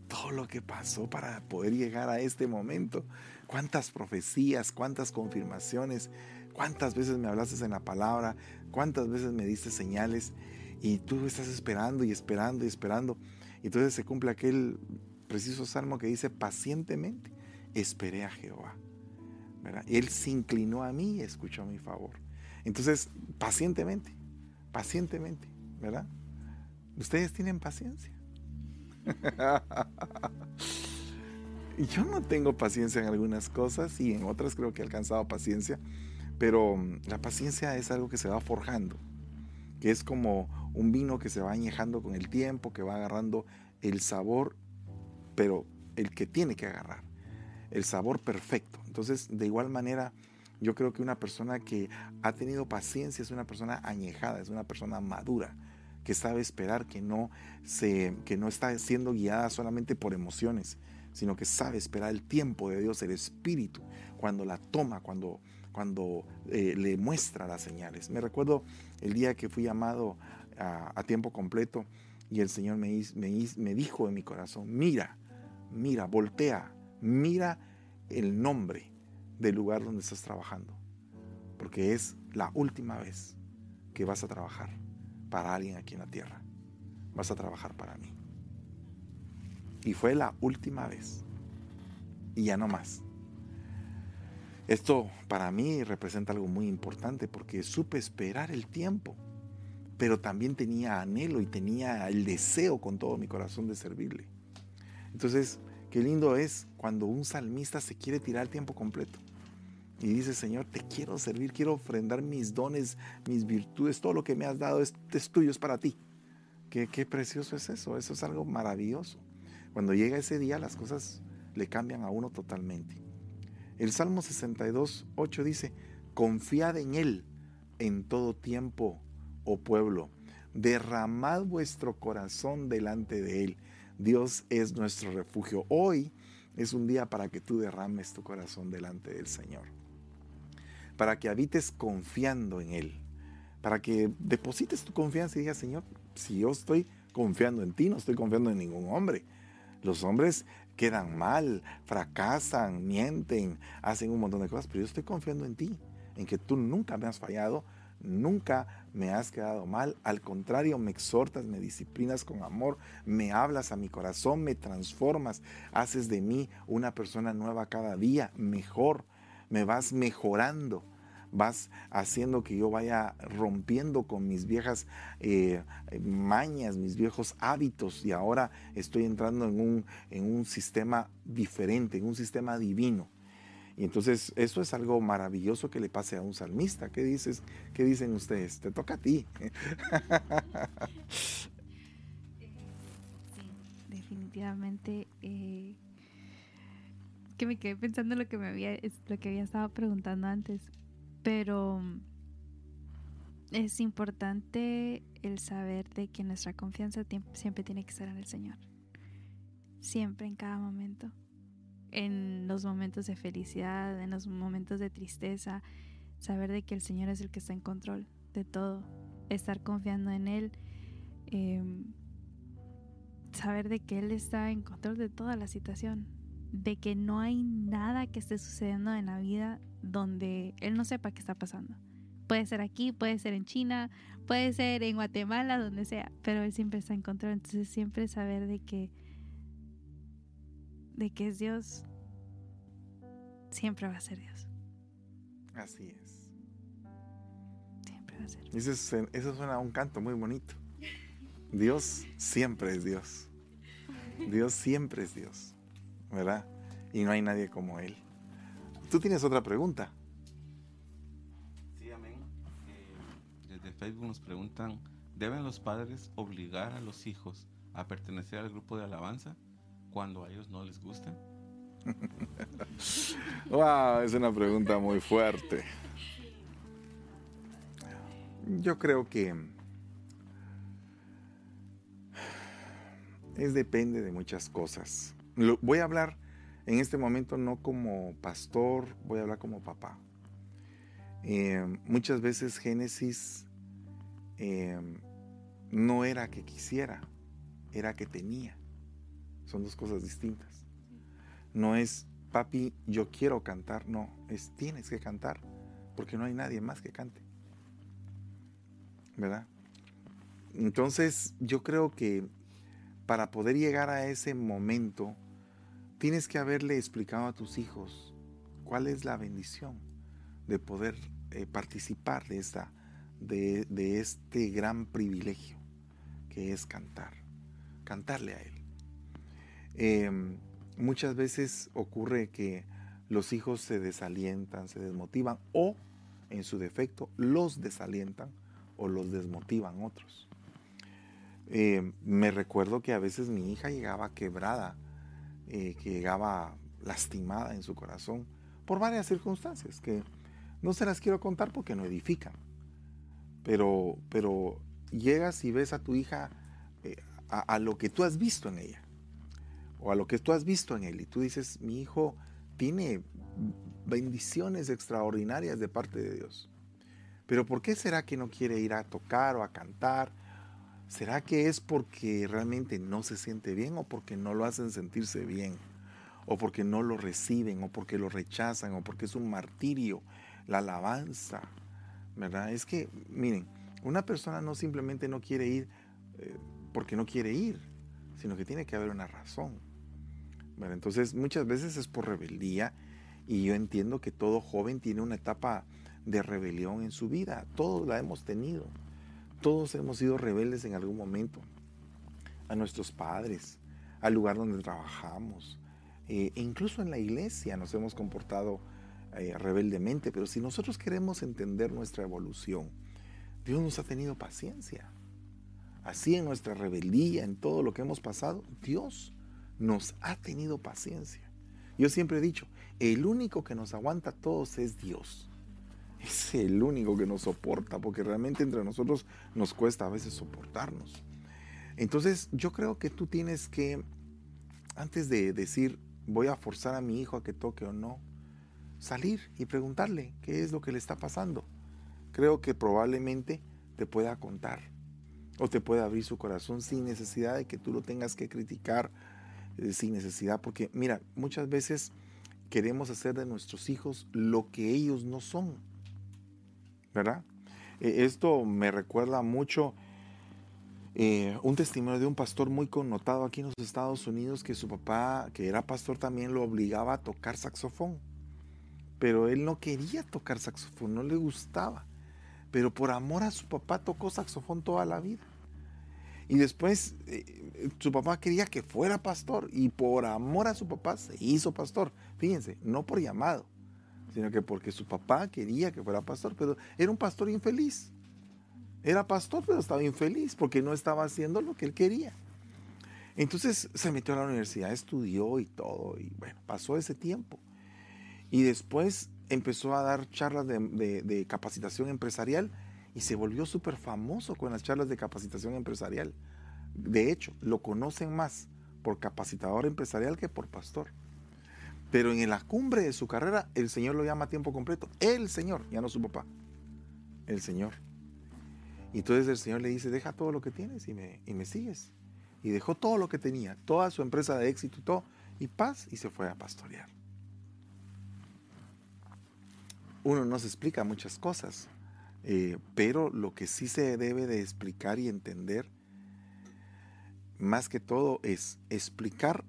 todo lo que pasó para poder llegar a este momento, cuántas profecías, cuántas confirmaciones, cuántas veces me hablaste en la palabra, cuántas veces me diste señales y tú estás esperando y esperando y esperando. Y entonces se cumple aquel preciso salmo que dice, pacientemente esperé a Jehová. ¿verdad? Él se inclinó a mí y escuchó mi favor. Entonces, pacientemente, pacientemente, ¿verdad? Ustedes tienen paciencia. Yo no tengo paciencia en algunas cosas y en otras creo que he alcanzado paciencia, pero mm, la paciencia es algo que se va forjando, que es como un vino que se va añejando con el tiempo, que va agarrando el sabor, pero el que tiene que agarrar, el sabor perfecto. Entonces, de igual manera, yo creo que una persona que ha tenido paciencia es una persona añejada, es una persona madura, que sabe esperar, que no, se, que no está siendo guiada solamente por emociones, sino que sabe esperar el tiempo de Dios, el Espíritu, cuando la toma, cuando, cuando eh, le muestra las señales. Me recuerdo el día que fui llamado a, tiempo completo y el Señor me, me dijo en mi corazón, mira, mira, voltea, mira el nombre del lugar donde estás trabajando, porque es la última vez que vas a trabajar para alguien aquí en la tierra. Vas a trabajar para mí. Y fue la última vez. Y ya no más. Esto para mí representa algo muy importante porque supe esperar el tiempo, pero también tenía anhelo y tenía el deseo con todo mi corazón de servirle. Entonces, qué lindo es cuando un salmista se quiere tirar el tiempo completo y dice, Señor, te quiero servir, quiero ofrendar mis dones, mis virtudes, todo lo que me has dado es, es tuyo, es para ti. Qué, qué precioso es eso, eso es algo maravilloso. Cuando llega ese día las cosas le cambian a uno totalmente. El Salmo 62, 8 dice, confiad en Él en todo tiempo, oh pueblo, derramad vuestro corazón delante de Él. Dios es nuestro refugio. Hoy es un día para que tú derrames tu corazón delante del Señor. Para que habites confiando en Él. Para que deposites tu confianza y digas, Señor, si yo estoy confiando en ti, no estoy confiando en ningún hombre. Los hombres quedan mal, fracasan, mienten, hacen un montón de cosas, pero yo estoy confiando en ti, en que tú nunca me has fallado, nunca me has quedado mal, al contrario, me exhortas, me disciplinas con amor, me hablas a mi corazón, me transformas, haces de mí una persona nueva cada día, mejor, me vas mejorando vas haciendo que yo vaya rompiendo con mis viejas eh, mañas, mis viejos hábitos y ahora estoy entrando en un, en un sistema diferente, en un sistema divino. Y entonces eso es algo maravilloso que le pase a un salmista. ¿Qué dices? ¿Qué dicen ustedes? Te toca a ti. Sí, definitivamente. eh, que me quedé pensando lo que me había, lo que había estado preguntando antes. Pero mm, es importante el saber de que nuestra confianza siempre tiene que estar en el Señor. Siempre, en cada momento. En los momentos de felicidad, en los momentos de tristeza. Saber de que el Señor es el que está en control de todo. Estar confiando en Él. em, saber de que Él está en control de toda la situación, de que no hay nada que esté sucediendo en la vida donde Él no sepa qué está pasando. Puede ser aquí, puede ser en China, puede ser en Guatemala, donde sea, pero Él siempre está en control. Entonces siempre saber de que, de que es Dios, siempre va a ser Dios, Así es. siempre va a ser. Eso, es- eso suena a un canto muy bonito. Dios siempre es Dios. Dios siempre es Dios. ¿Verdad? Y no hay nadie como Él. Tú tienes otra pregunta. Sí, amén. Eh, desde Facebook nos preguntan, ¿deben los padres obligar a los hijos a pertenecer al grupo de alabanza cuando a ellos no les gusta? Wow, es una pregunta muy fuerte. Yo creo que es depende de muchas cosas. Voy a hablar en este momento no como pastor, voy a hablar como papá. Eh, muchas veces Génesis eh, no era que quisiera, era que tenía. Son dos cosas distintas. No es, papi, yo quiero cantar, no, es tienes que cantar, porque no hay nadie más que cante. ¿Verdad? Entonces, yo creo que para poder llegar a ese momento, tienes que haberle explicado a tus hijos cuál es la bendición de poder eh, participar de, esta, de, este gran privilegio que es cantar, cantarle a Él. Em, muchas veces ocurre que los hijos se desalientan, se desmotivan o, en su defecto, los desalientan o los desmotivan otros. Eh, me recuerdo que a veces mi hija llegaba quebrada, eh, que llegaba lastimada en su corazón por varias circunstancias que no se las quiero contar porque no edifican. Pero, pero llegas y ves a tu hija eh, a, a lo que tú has visto en ella o a lo que tú has visto en él y tú dices, mi hijo tiene bendiciones extraordinarias de parte de Dios. Pero ¿por qué será que no quiere ir a tocar o a cantar? ¿Será que es porque realmente no se siente bien o porque no lo hacen sentirse bien? O porque no lo reciben o porque lo rechazan o porque es un martirio, la alabanza, ¿verdad? Es que, miren, una persona no simplemente no quiere ir eh, porque no quiere ir, sino que tiene que haber una razón. Entonces, muchas veces es por rebeldía y yo entiendo que todo joven tiene una etapa de rebelión en su vida. Todos la hemos tenido. Todos hemos sido rebeldes en algún momento. A nuestros padres, al lugar donde trabajamos. eh, e incluso en la iglesia nos hemos comportado eh, rebeldemente. Pero si nosotros queremos entender nuestra evolución, Dios nos ha tenido paciencia. Así en nuestra rebeldía, en todo lo que hemos pasado, Dios nos ha tenido paciencia. Yo siempre he dicho, el único que nos aguanta a todos es Dios. Es el único que nos soporta, porque realmente entre nosotros nos cuesta a veces soportarnos. Entonces yo creo que tú tienes que, antes de decir, voy a forzar a mi hijo a que toque o no, salir y preguntarle qué es lo que le está pasando. Creo que probablemente te pueda contar o te pueda abrir su corazón sin necesidad de que tú lo tengas que criticar, eh, sin necesidad, porque mira, muchas veces queremos hacer de nuestros hijos lo que ellos no son, ¿verdad? Eh, esto me recuerda mucho eh, un testimonio de un pastor muy connotado aquí en los Estados Unidos que su papá, que era pastor también, lo obligaba a tocar saxofón. Pero él no quería tocar saxofón, no le gustaba. Pero por amor a su papá tocó saxofón toda la vida. Y después eh, su papá quería que fuera pastor y por amor a su papá se hizo pastor. Fíjense, no por llamado, sino que porque su papá quería que fuera pastor, pero era un pastor infeliz. Era pastor, pero estaba infeliz porque no estaba haciendo lo que él quería. Entonces se metió a la universidad, estudió y todo, y bueno, pasó ese tiempo. Y después empezó a dar charlas de, capacitación empresarial y se volvió súper famoso con las charlas de capacitación empresarial. De hecho, lo conocen más por capacitador empresarial que por pastor. Pero en la cumbre de su carrera, el Señor lo llama a tiempo completo. El Señor, ya no su papá. El Señor. Y entonces el Señor le dice, deja todo lo que tienes y me, y me sigues. Y dejó todo lo que tenía, toda su empresa de éxito y todo, y paz, y se fue a pastorear. Uno no se explica muchas cosas, eh, pero lo que sí se debe de explicar y entender, más que todo, es explicar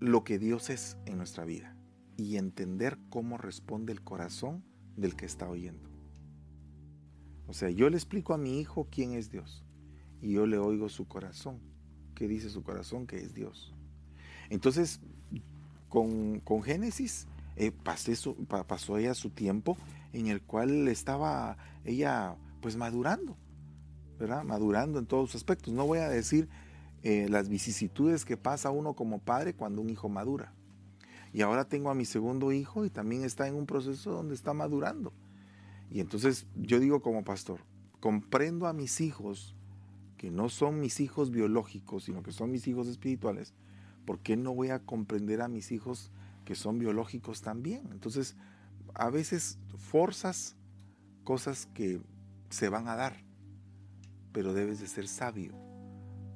lo que Dios es en nuestra vida y entender cómo responde el corazón del que está oyendo. O sea, yo le explico a mi hijo quién es Dios y yo le oigo su corazón, qué dice su corazón que es Dios. Entonces, con, con Génesis eh, pasó ella su tiempo en el cual estaba ella pues madurando, ¿verdad? Madurando en todos sus aspectos. No voy a decir eh, las vicisitudes que pasa uno como padre cuando un hijo madura. Y ahora tengo a mi segundo hijo y también está en un proceso donde está madurando. Y entonces yo digo como pastor, comprendo a mis hijos que no son mis hijos biológicos, sino que son mis hijos espirituales. ¿Por qué no voy a comprender a mis hijos que son biológicos también? Entonces, a veces forzas cosas que se van a dar, pero debes de ser sabio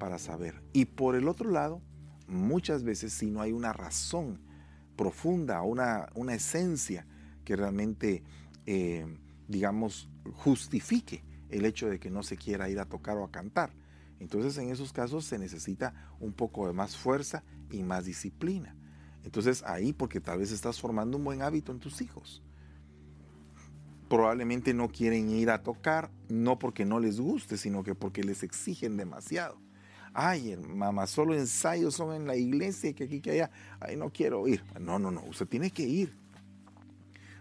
para saber. Y por el otro lado, muchas veces si no hay una razón profunda, una, una esencia que realmente, eh, digamos, justifique el hecho de que no se quiera ir a tocar o a cantar. Entonces en esos casos se necesita un poco de más fuerza y más disciplina. Entonces ahí porque tal vez estás formando un buen hábito en tus hijos. Probablemente no quieren ir a tocar, no porque no les guste, sino que porque les exigen demasiado. Ay, mamá, solo ensayos son en la iglesia, que aquí, que allá. Ay, no quiero ir. No, no, no, usted tiene que ir.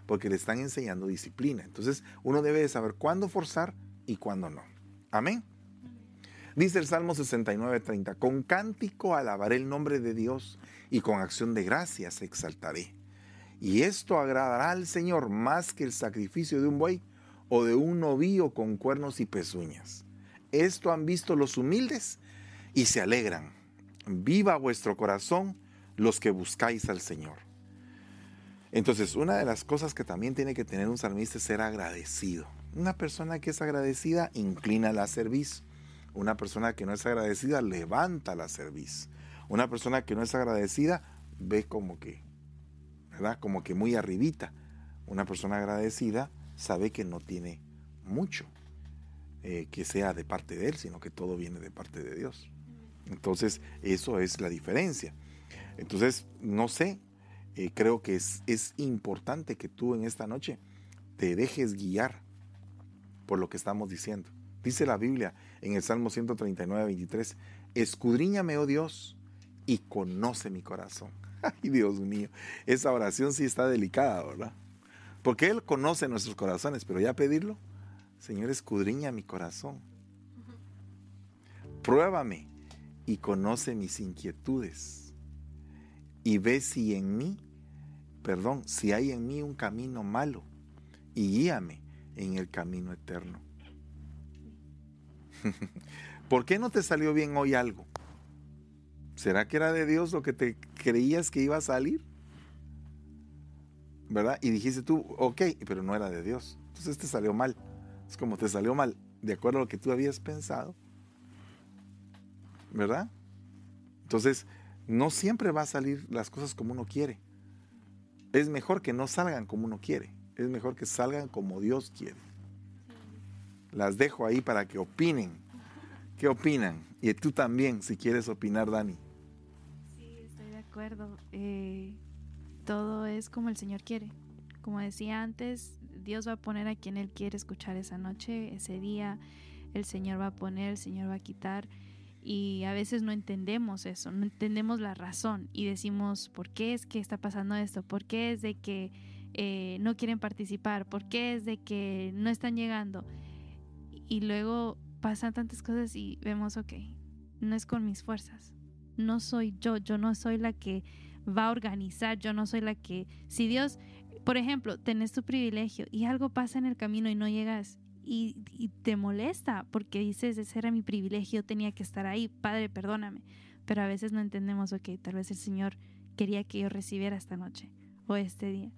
Porque le están enseñando disciplina. Entonces, uno debe de saber cuándo forzar y cuándo no. Amén. Dice el Salmo 69, 30, con cántico alabaré el nombre de Dios y con acción de gracias exaltaré. Y esto agradará al Señor más que el sacrificio de un buey o de un novillo con cuernos y pezuñas. Esto han visto los humildes y se alegran. Viva vuestro corazón los que buscáis al Señor. Entonces, una de las cosas que también tiene que tener un salmista es ser agradecido. Una persona que es agradecida inclina la cerviz. Una persona que no es agradecida levanta la cerviz. Una persona que no es agradecida ve como que, ¿verdad? Como que muy arribita. Una persona agradecida sabe que no tiene mucho eh, que sea de parte de él, sino que todo viene de parte de Dios. Entonces, eso es la diferencia. Entonces, no sé, eh, creo que es, es importante que tú en esta noche te dejes guiar por lo que estamos diciendo. Dice la Biblia en el Salmo 139, 23, escudriñame, oh Dios, y conoce mi corazón. Ay, Dios mío, esa oración sí está delicada, ¿verdad? Porque Él conoce nuestros corazones, pero ya pedirlo, Señor, escudriña mi corazón. Pruébame y conoce mis inquietudes. Y ve si en mí, perdón, si hay en mí un camino malo, y guíame en el camino eterno. ¿Por qué no te salió bien hoy algo? ¿Será que era de Dios lo que te creías que iba a salir? ¿Verdad? Y dijiste tú, ok, pero no era de Dios. Entonces te salió mal. Es como te salió mal, de acuerdo a lo que tú habías pensado. ¿Verdad? Entonces, no siempre va a salir las cosas como uno quiere. Es mejor que no salgan como uno quiere. Es mejor que salgan como Dios quiere. Las dejo ahí para que opinen. ¿Qué opinan? Y tú también, si quieres opinar, Dani. Sí, estoy de acuerdo. Eh, todo es como el Señor quiere. Como decía antes, Dios va a poner a quien Él quiere escuchar esa noche, ese día. El Señor va a poner, el Señor va a quitar. Y a veces no entendemos eso, no entendemos la razón y decimos, ¿por qué es que está pasando esto? ¿Por qué es de que eh, no quieren participar? ¿Por qué es de que no están llegando? Y luego pasan tantas cosas y vemos, ok, no es con mis fuerzas, no soy yo, yo no soy la que va a organizar, yo no soy la que, si Dios, por ejemplo, tenés tu privilegio y algo pasa en el camino y no llegas y, te molesta porque dices, ese era mi privilegio, tenía que estar ahí, Padre, perdóname, pero a veces no entendemos, ok, tal vez el Señor quería que yo recibiera esta noche o este día.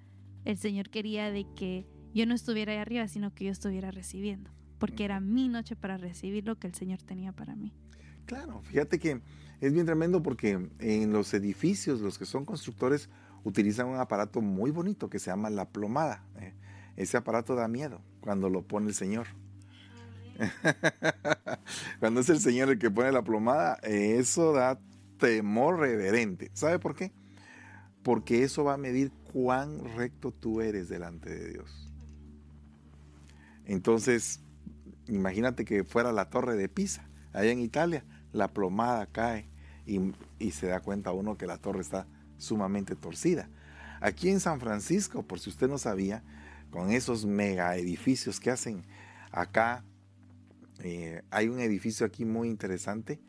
El Señor quería de que yo no estuviera ahí arriba, sino que yo estuviera recibiendo porque era mi noche para recibir lo que el Señor tenía para mí. Claro, fíjate que es bien tremendo porque en los edificios, los que son constructores utilizan un aparato muy bonito que se llama la plomada. ¿eh? Ese aparato da miedo cuando lo pone el Señor. cuando es el Señor el que pone la plomada, eso da temor reverente. ¿Sabe por qué? Porque eso va a medir cuán recto tú eres delante de Dios. Entonces, imagínate que fuera la torre de Pisa, allá en Italia, la plomada cae y, se da cuenta uno que la torre está sumamente torcida. Aquí en San Francisco, por si usted no sabía, con esos mega edificios que hacen acá, eh, hay un edificio aquí muy interesante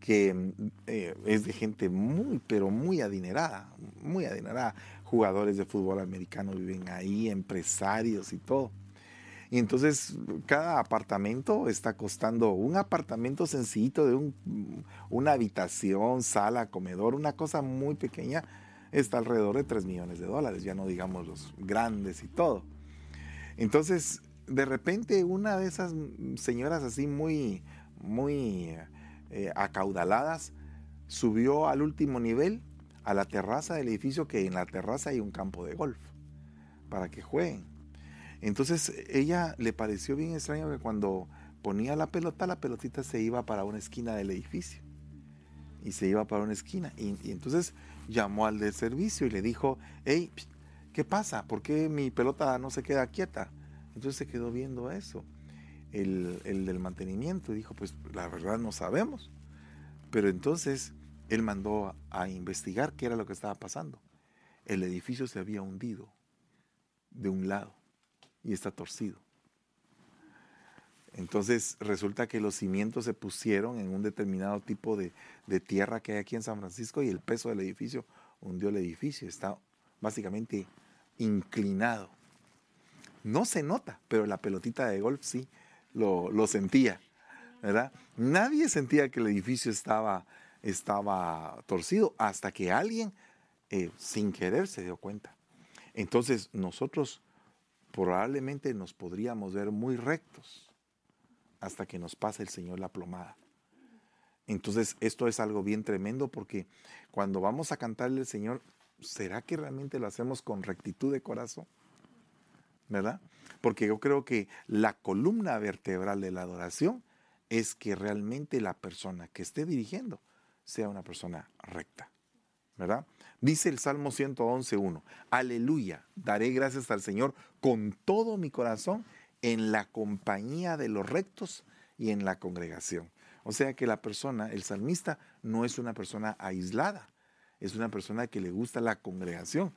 que eh, es de gente muy, pero muy adinerada, muy adinerada. Jugadores de fútbol americano viven ahí, empresarios y todo. Y entonces cada apartamento está costando, un apartamento sencillito de un, una habitación, sala, comedor, una cosa muy pequeña, está alrededor de 3 millones de dólares, ya no digamos los grandes y todo. Entonces, de repente una de esas señoras así muy, muy eh, acaudaladas subió al último nivel, a la terraza del edificio, que en la terraza hay un campo de golf, para que jueguen. Entonces ella le pareció bien extraño que cuando ponía la pelota, la pelotita se iba para una esquina del edificio. Y se iba para una esquina. Y, entonces llamó al del servicio y le dijo, hey, ¿qué pasa? ¿Por qué mi pelota no se queda quieta? Entonces se quedó viendo eso. El, el del mantenimiento dijo, pues la verdad no sabemos. Pero entonces él mandó a investigar qué era lo que estaba pasando. El edificio se había hundido de un lado y está torcido. Entonces resulta que los cimientos se pusieron en un determinado tipo de, tierra que hay aquí en San Francisco y el peso del edificio hundió el edificio. Está básicamente inclinado. No se nota, pero la pelotita de golf sí lo, lo sentía. ¿verdad? Nadie sentía que el edificio estaba, estaba torcido hasta que alguien, eh, sin querer, se dio cuenta. Entonces nosotros probablemente nos podríamos ver muy rectos hasta que nos pase el Señor la plomada. Entonces esto es algo bien tremendo porque cuando vamos a cantarle al Señor, ¿será que realmente lo hacemos con rectitud de corazón? ¿Verdad? Porque yo creo que la columna vertebral de la adoración es que realmente la persona que esté dirigiendo sea una persona recta. ¿Verdad? Dice el Salmo 111.1, aleluya, daré gracias al Señor con todo mi corazón en la compañía de los rectos y en la congregación. O sea que la persona, el salmista, no es una persona aislada, es una persona que le gusta la congregación.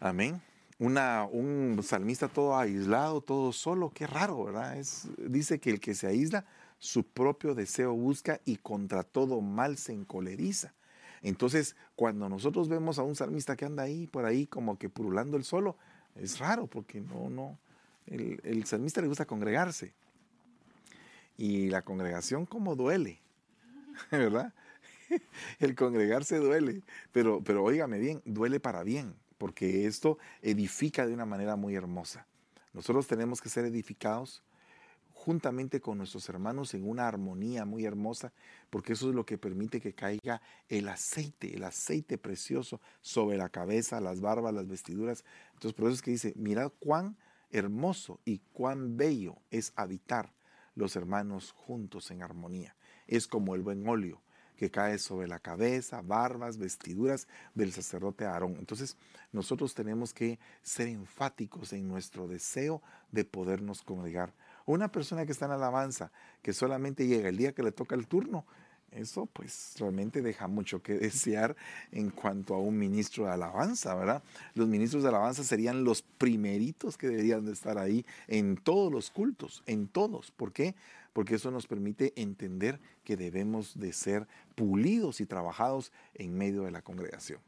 Amén. Una, un salmista todo aislado, todo solo, qué raro, ¿verdad? Dice que el que se aísla, su propio deseo busca y contra todo mal se encoleriza. Entonces, cuando nosotros vemos a un salmista que anda ahí, por ahí, como que purulando el solo, es raro porque no, no, el, el salmista le gusta congregarse. Y la congregación como duele, ¿verdad? El congregarse duele, pero, pero óigame bien, duele para bien, porque esto edifica de una manera muy hermosa. Nosotros tenemos que ser edificados juntamente con nuestros hermanos en una armonía muy hermosa, porque eso es lo que permite que caiga el aceite, el aceite precioso sobre la cabeza, las barbas, las vestiduras. Entonces, por eso es que dice, mirad cuán hermoso y cuán bello es habitar los hermanos juntos en armonía. Es como el buen óleo que cae sobre la cabeza, barbas, vestiduras del sacerdote Aarón. Entonces, nosotros tenemos que ser enfáticos en nuestro deseo de podernos congregar. Una persona que está en alabanza, que solamente llega el día que le toca el turno, eso pues realmente deja mucho que desear en cuanto a un ministro de alabanza, ¿verdad? Los ministros de alabanza serían los primeritos que deberían de estar ahí en todos los cultos, en todos. ¿Por qué? Porque eso nos permite entender que debemos de ser pulidos y trabajados en medio de la congregación.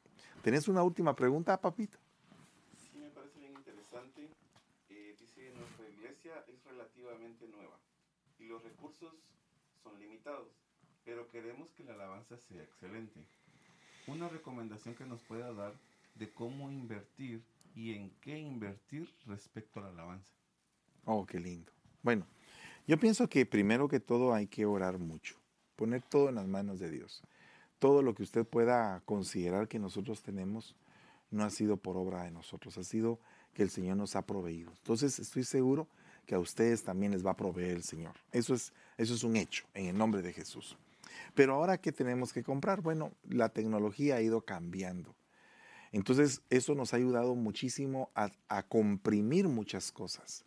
¿Tenés una última pregunta, papito? Sí, me parece bien interesante. Eh, dice, nuestra iglesia es relativamente nueva y los recursos son limitados, pero queremos que la alabanza sea excelente. Una recomendación que nos pueda dar de cómo invertir y en qué invertir respecto a la alabanza. Oh, qué lindo. Bueno, yo pienso que primero que todo hay que orar mucho, poner todo en las manos de Dios. Todo lo que usted pueda considerar que nosotros tenemos no ha sido por obra de nosotros, ha sido que el Señor nos ha proveído. Entonces estoy seguro que a ustedes también les va a proveer el Señor. Eso es, eso es un hecho en el nombre de Jesús. Pero ahora, ¿qué tenemos que comprar? Bueno, la tecnología ha ido cambiando. Entonces, eso nos ha ayudado muchísimo a, a comprimir muchas cosas.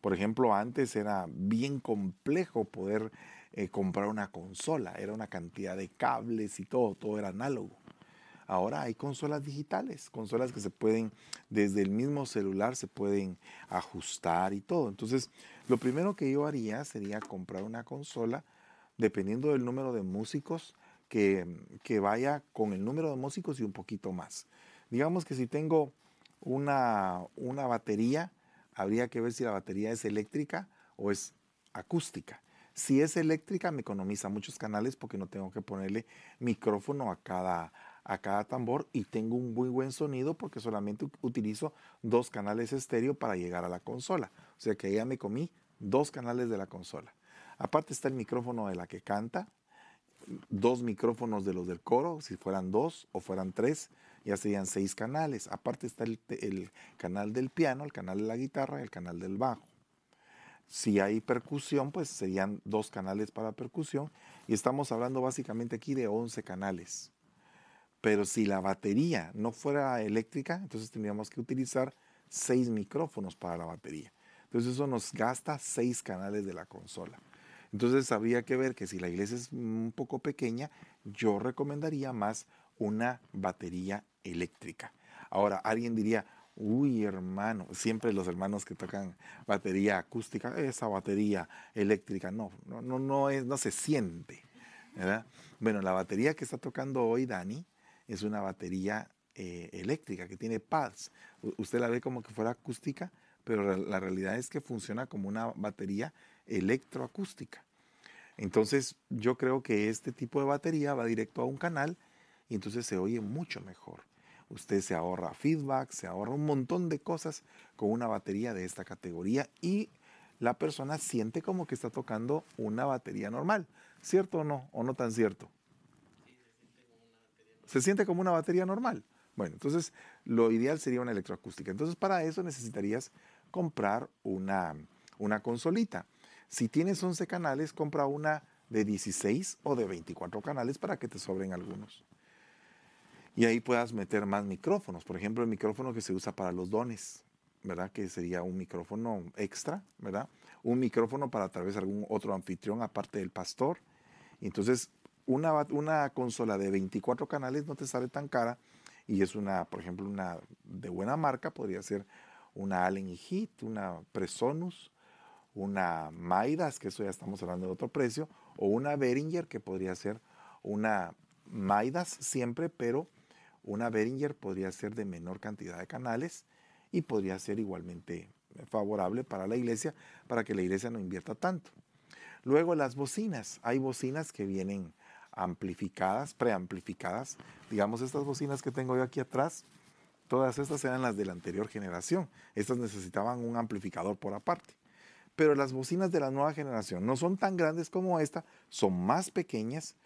Por ejemplo, antes era bien complejo poder eh, comprar una consola, era una cantidad de cables y todo, todo era análogo. Ahora hay consolas digitales, consolas que se pueden, desde el mismo celular se pueden ajustar y todo. Entonces, lo primero que yo haría sería comprar una consola, dependiendo del número de músicos, que, que vaya con el número de músicos y un poquito más. Digamos que si tengo una, una batería, habría que ver si la batería es eléctrica o es acústica. Si es eléctrica, me economiza muchos canales porque no tengo que ponerle micrófono a cada, a cada tambor y tengo un muy buen sonido porque solamente utilizo dos canales estéreo para llegar a la consola. O sea que ya me comí dos canales de la consola. Aparte está el micrófono de la que canta, dos micrófonos de los del coro, si fueran dos o fueran tres, ya serían seis canales. Aparte está el, canal del piano, el canal de la guitarra y el canal del bajo. Si hay percusión, pues serían dos canales para percusión. Y estamos hablando básicamente aquí de 11 canales. Pero si la batería no fuera eléctrica, entonces tendríamos que utilizar seis micrófonos para la batería. Entonces eso nos gasta seis canales de la consola. Entonces habría que ver que si la iglesia es un poco pequeña, yo recomendaría más una batería eléctrica. Ahora, alguien diría, uy hermano, siempre los hermanos que tocan batería acústica, esa batería eléctrica, no, no, no, no, es, no se siente. ¿verdad? Bueno, la batería que está tocando hoy Dani es una batería eh, eléctrica que tiene pads. Usted la ve como que fuera acústica, pero la realidad es que funciona como una batería electroacústica. Entonces yo creo que este tipo de batería va directo a un canal y entonces se oye mucho mejor. Usted se ahorra feedback, se ahorra un montón de cosas con una batería de esta categoría y la persona siente como que está tocando una batería normal. ¿Cierto o no? ¿O no tan cierto? Se siente como una batería normal. Bueno, entonces lo ideal sería una electroacústica. Entonces para eso necesitarías comprar una, una consolita. Si tienes 11 canales, compra una de 16 o de 24 canales para que te sobren algunos. Y ahí puedas meter más micrófonos. Por ejemplo, el micrófono que se usa para los dones, ¿verdad? Que sería un micrófono extra, ¿verdad? Un micrófono para tal vez algún otro anfitrión aparte del pastor. Entonces, una, una consola de 24 canales no te sale tan cara y es una, por ejemplo, una de buena marca, podría ser una Allen y Heath, una Presonus, una Maidas, que eso ya estamos hablando de otro precio, o una Behringer, que podría ser una Maidas siempre, pero una Behringer podría ser de menor cantidad de canales y podría ser igualmente favorable para la iglesia, para que la iglesia no invierta tanto. Luego las bocinas. Hay bocinas que vienen amplificadas, preamplificadas. Digamos, estas bocinas que tengo yo aquí atrás, todas estas eran las de la anterior generación. Estas necesitaban un amplificador por aparte. Pero las bocinas de la nueva generación no son tan grandes como esta, son más pequeñas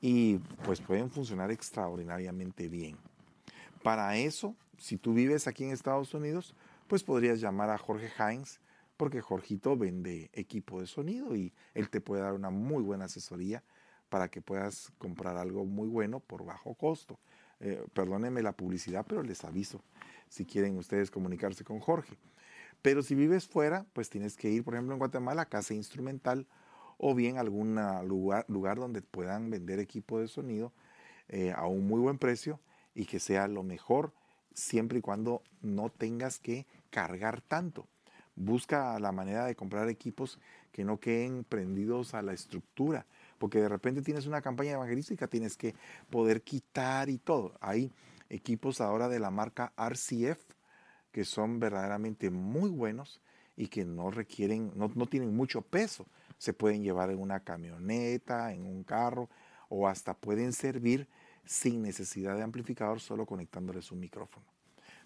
y pues pueden funcionar extraordinariamente bien. Para eso, si tú vives aquí en Estados Unidos, pues podrías llamar a Jorge Hines, porque Jorgito vende equipo de sonido y él te puede dar una muy buena asesoría para que puedas comprar algo muy bueno por bajo costo. Eh, perdónenme la publicidad, pero les aviso si quieren ustedes comunicarse con Jorge. Pero si vives fuera, pues tienes que ir, por ejemplo, en Guatemala, a Casa Instrumental o bien algún lugar, lugar donde puedan vender equipo de sonido eh, a un muy buen precio y que sea lo mejor siempre y cuando no tengas que cargar tanto. Busca la manera de comprar equipos que no queden prendidos a la estructura, porque de repente tienes una campaña evangelística, tienes que poder quitar y todo. Hay equipos ahora de la marca RCF que son verdaderamente muy buenos y que no requieren, no, no tienen mucho peso. Se pueden llevar en una camioneta, en un carro o hasta pueden servir sin necesidad de amplificador, solo conectándoles un micrófono.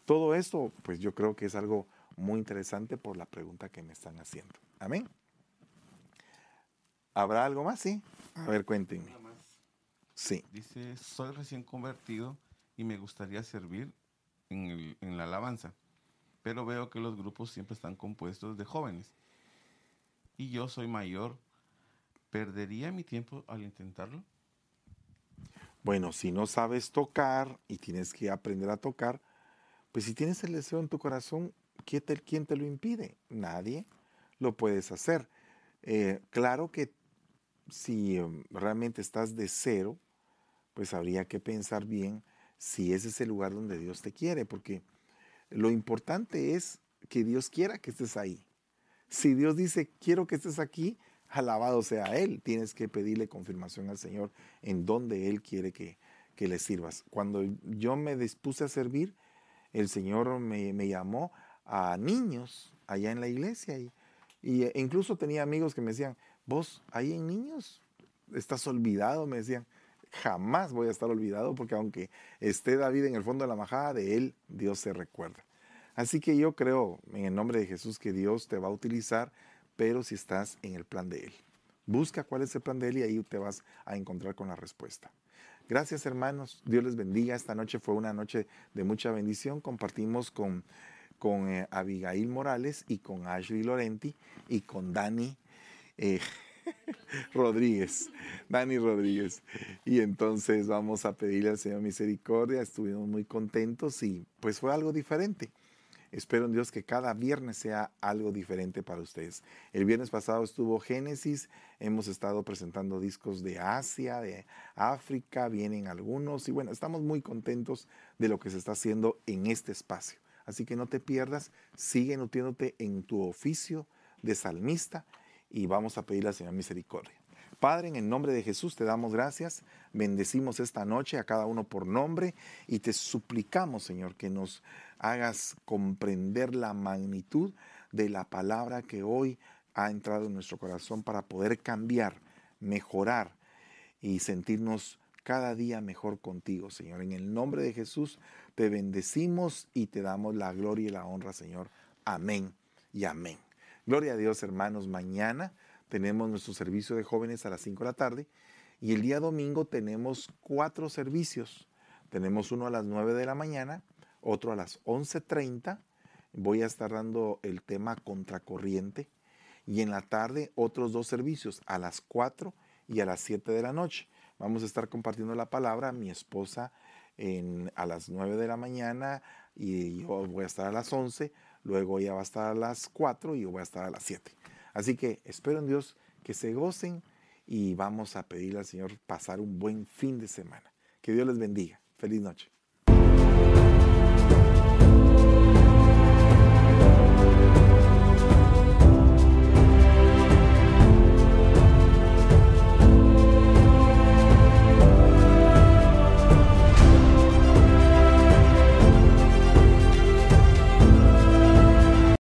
Todo esto, pues yo creo que es algo muy interesante por la pregunta que me están haciendo. Amén. ¿Habrá algo más? Sí. A ver, cuéntenme. Sí. Dice, soy recién convertido y me gustaría servir en, el- en la alabanza, pero veo que los grupos siempre están compuestos de jóvenes. Y yo soy mayor. ¿Perdería mi tiempo al intentarlo? Bueno, si no sabes tocar y tienes que aprender a tocar, pues si tienes el deseo en tu corazón, ¿quién te, quién te lo impide? Nadie lo puedes hacer. Eh, claro que si em, realmente estás de cero, pues habría que pensar bien si ese es el lugar donde Dios te quiere, porque lo importante es que Dios quiera que estés ahí. Si Dios dice, quiero que estés aquí, alabado sea Él. Tienes que pedirle confirmación al Señor en donde Él quiere que, que le sirvas. Cuando yo me dispuse a servir, el Señor me, me llamó a niños allá en la iglesia y, y, eh, incluso tenía amigos que me decían, vos ahí en niños estás olvidado, me decían. Jamás voy a estar olvidado porque aunque esté David en el fondo de la majada, de él Dios se recuerda. Así que yo creo en el nombre de Jesús que Dios te va a utilizar, pero si estás en el plan de Él. Busca cuál es el plan de Él y ahí te vas a encontrar con la respuesta. Gracias hermanos, Dios les bendiga. Esta noche fue una noche de mucha bendición. Compartimos con, con eh, Abigail Morales y con Ashley Lorenti y con Dani eh, Rodríguez. Dani Rodríguez. Y entonces vamos a pedirle al Señor misericordia. Estuvimos muy contentos y pues fue algo diferente. Espero en Dios que cada viernes sea algo diferente para ustedes. El viernes pasado estuvo Génesis, hemos estado presentando discos de Asia, de África, vienen algunos y bueno, estamos muy contentos de lo que se está haciendo en este espacio. Así que no te pierdas, sigue nutriéndote en tu oficio de salmista y vamos a pedirle al Señor misericordia. Padre, en el nombre de Jesús te damos gracias, bendecimos esta noche a cada uno por nombre y te suplicamos, Señor, que nos hagas comprender la magnitud de la palabra que hoy ha entrado en nuestro corazón para poder cambiar mejorar y sentirnos cada día mejor contigo, Señor. En el nombre de Jesús te bendecimos y te damos la gloria y la honra, Señor. Amén y amén. Gloria a Dios, hermanos. Mañana tenemos nuestro servicio de jóvenes a las 5 de la tarde y el día domingo tenemos cuatro servicios. Tenemos uno a las 9 de la mañana, otro a las 11.30. Voy a estar dando el tema contracorriente. Y en la tarde otros dos servicios, a las 4 y a las 7 de la noche. Vamos a estar compartiendo la palabra. Mi esposa a las 9 de la mañana y yo voy a estar a las 11. Luego ella va a estar a las 4 y yo voy a estar a las 7. Así que espero en Dios que se gocen y vamos a pedirle al Señor pasar un buen fin de semana. Que Dios les bendiga. Feliz noche.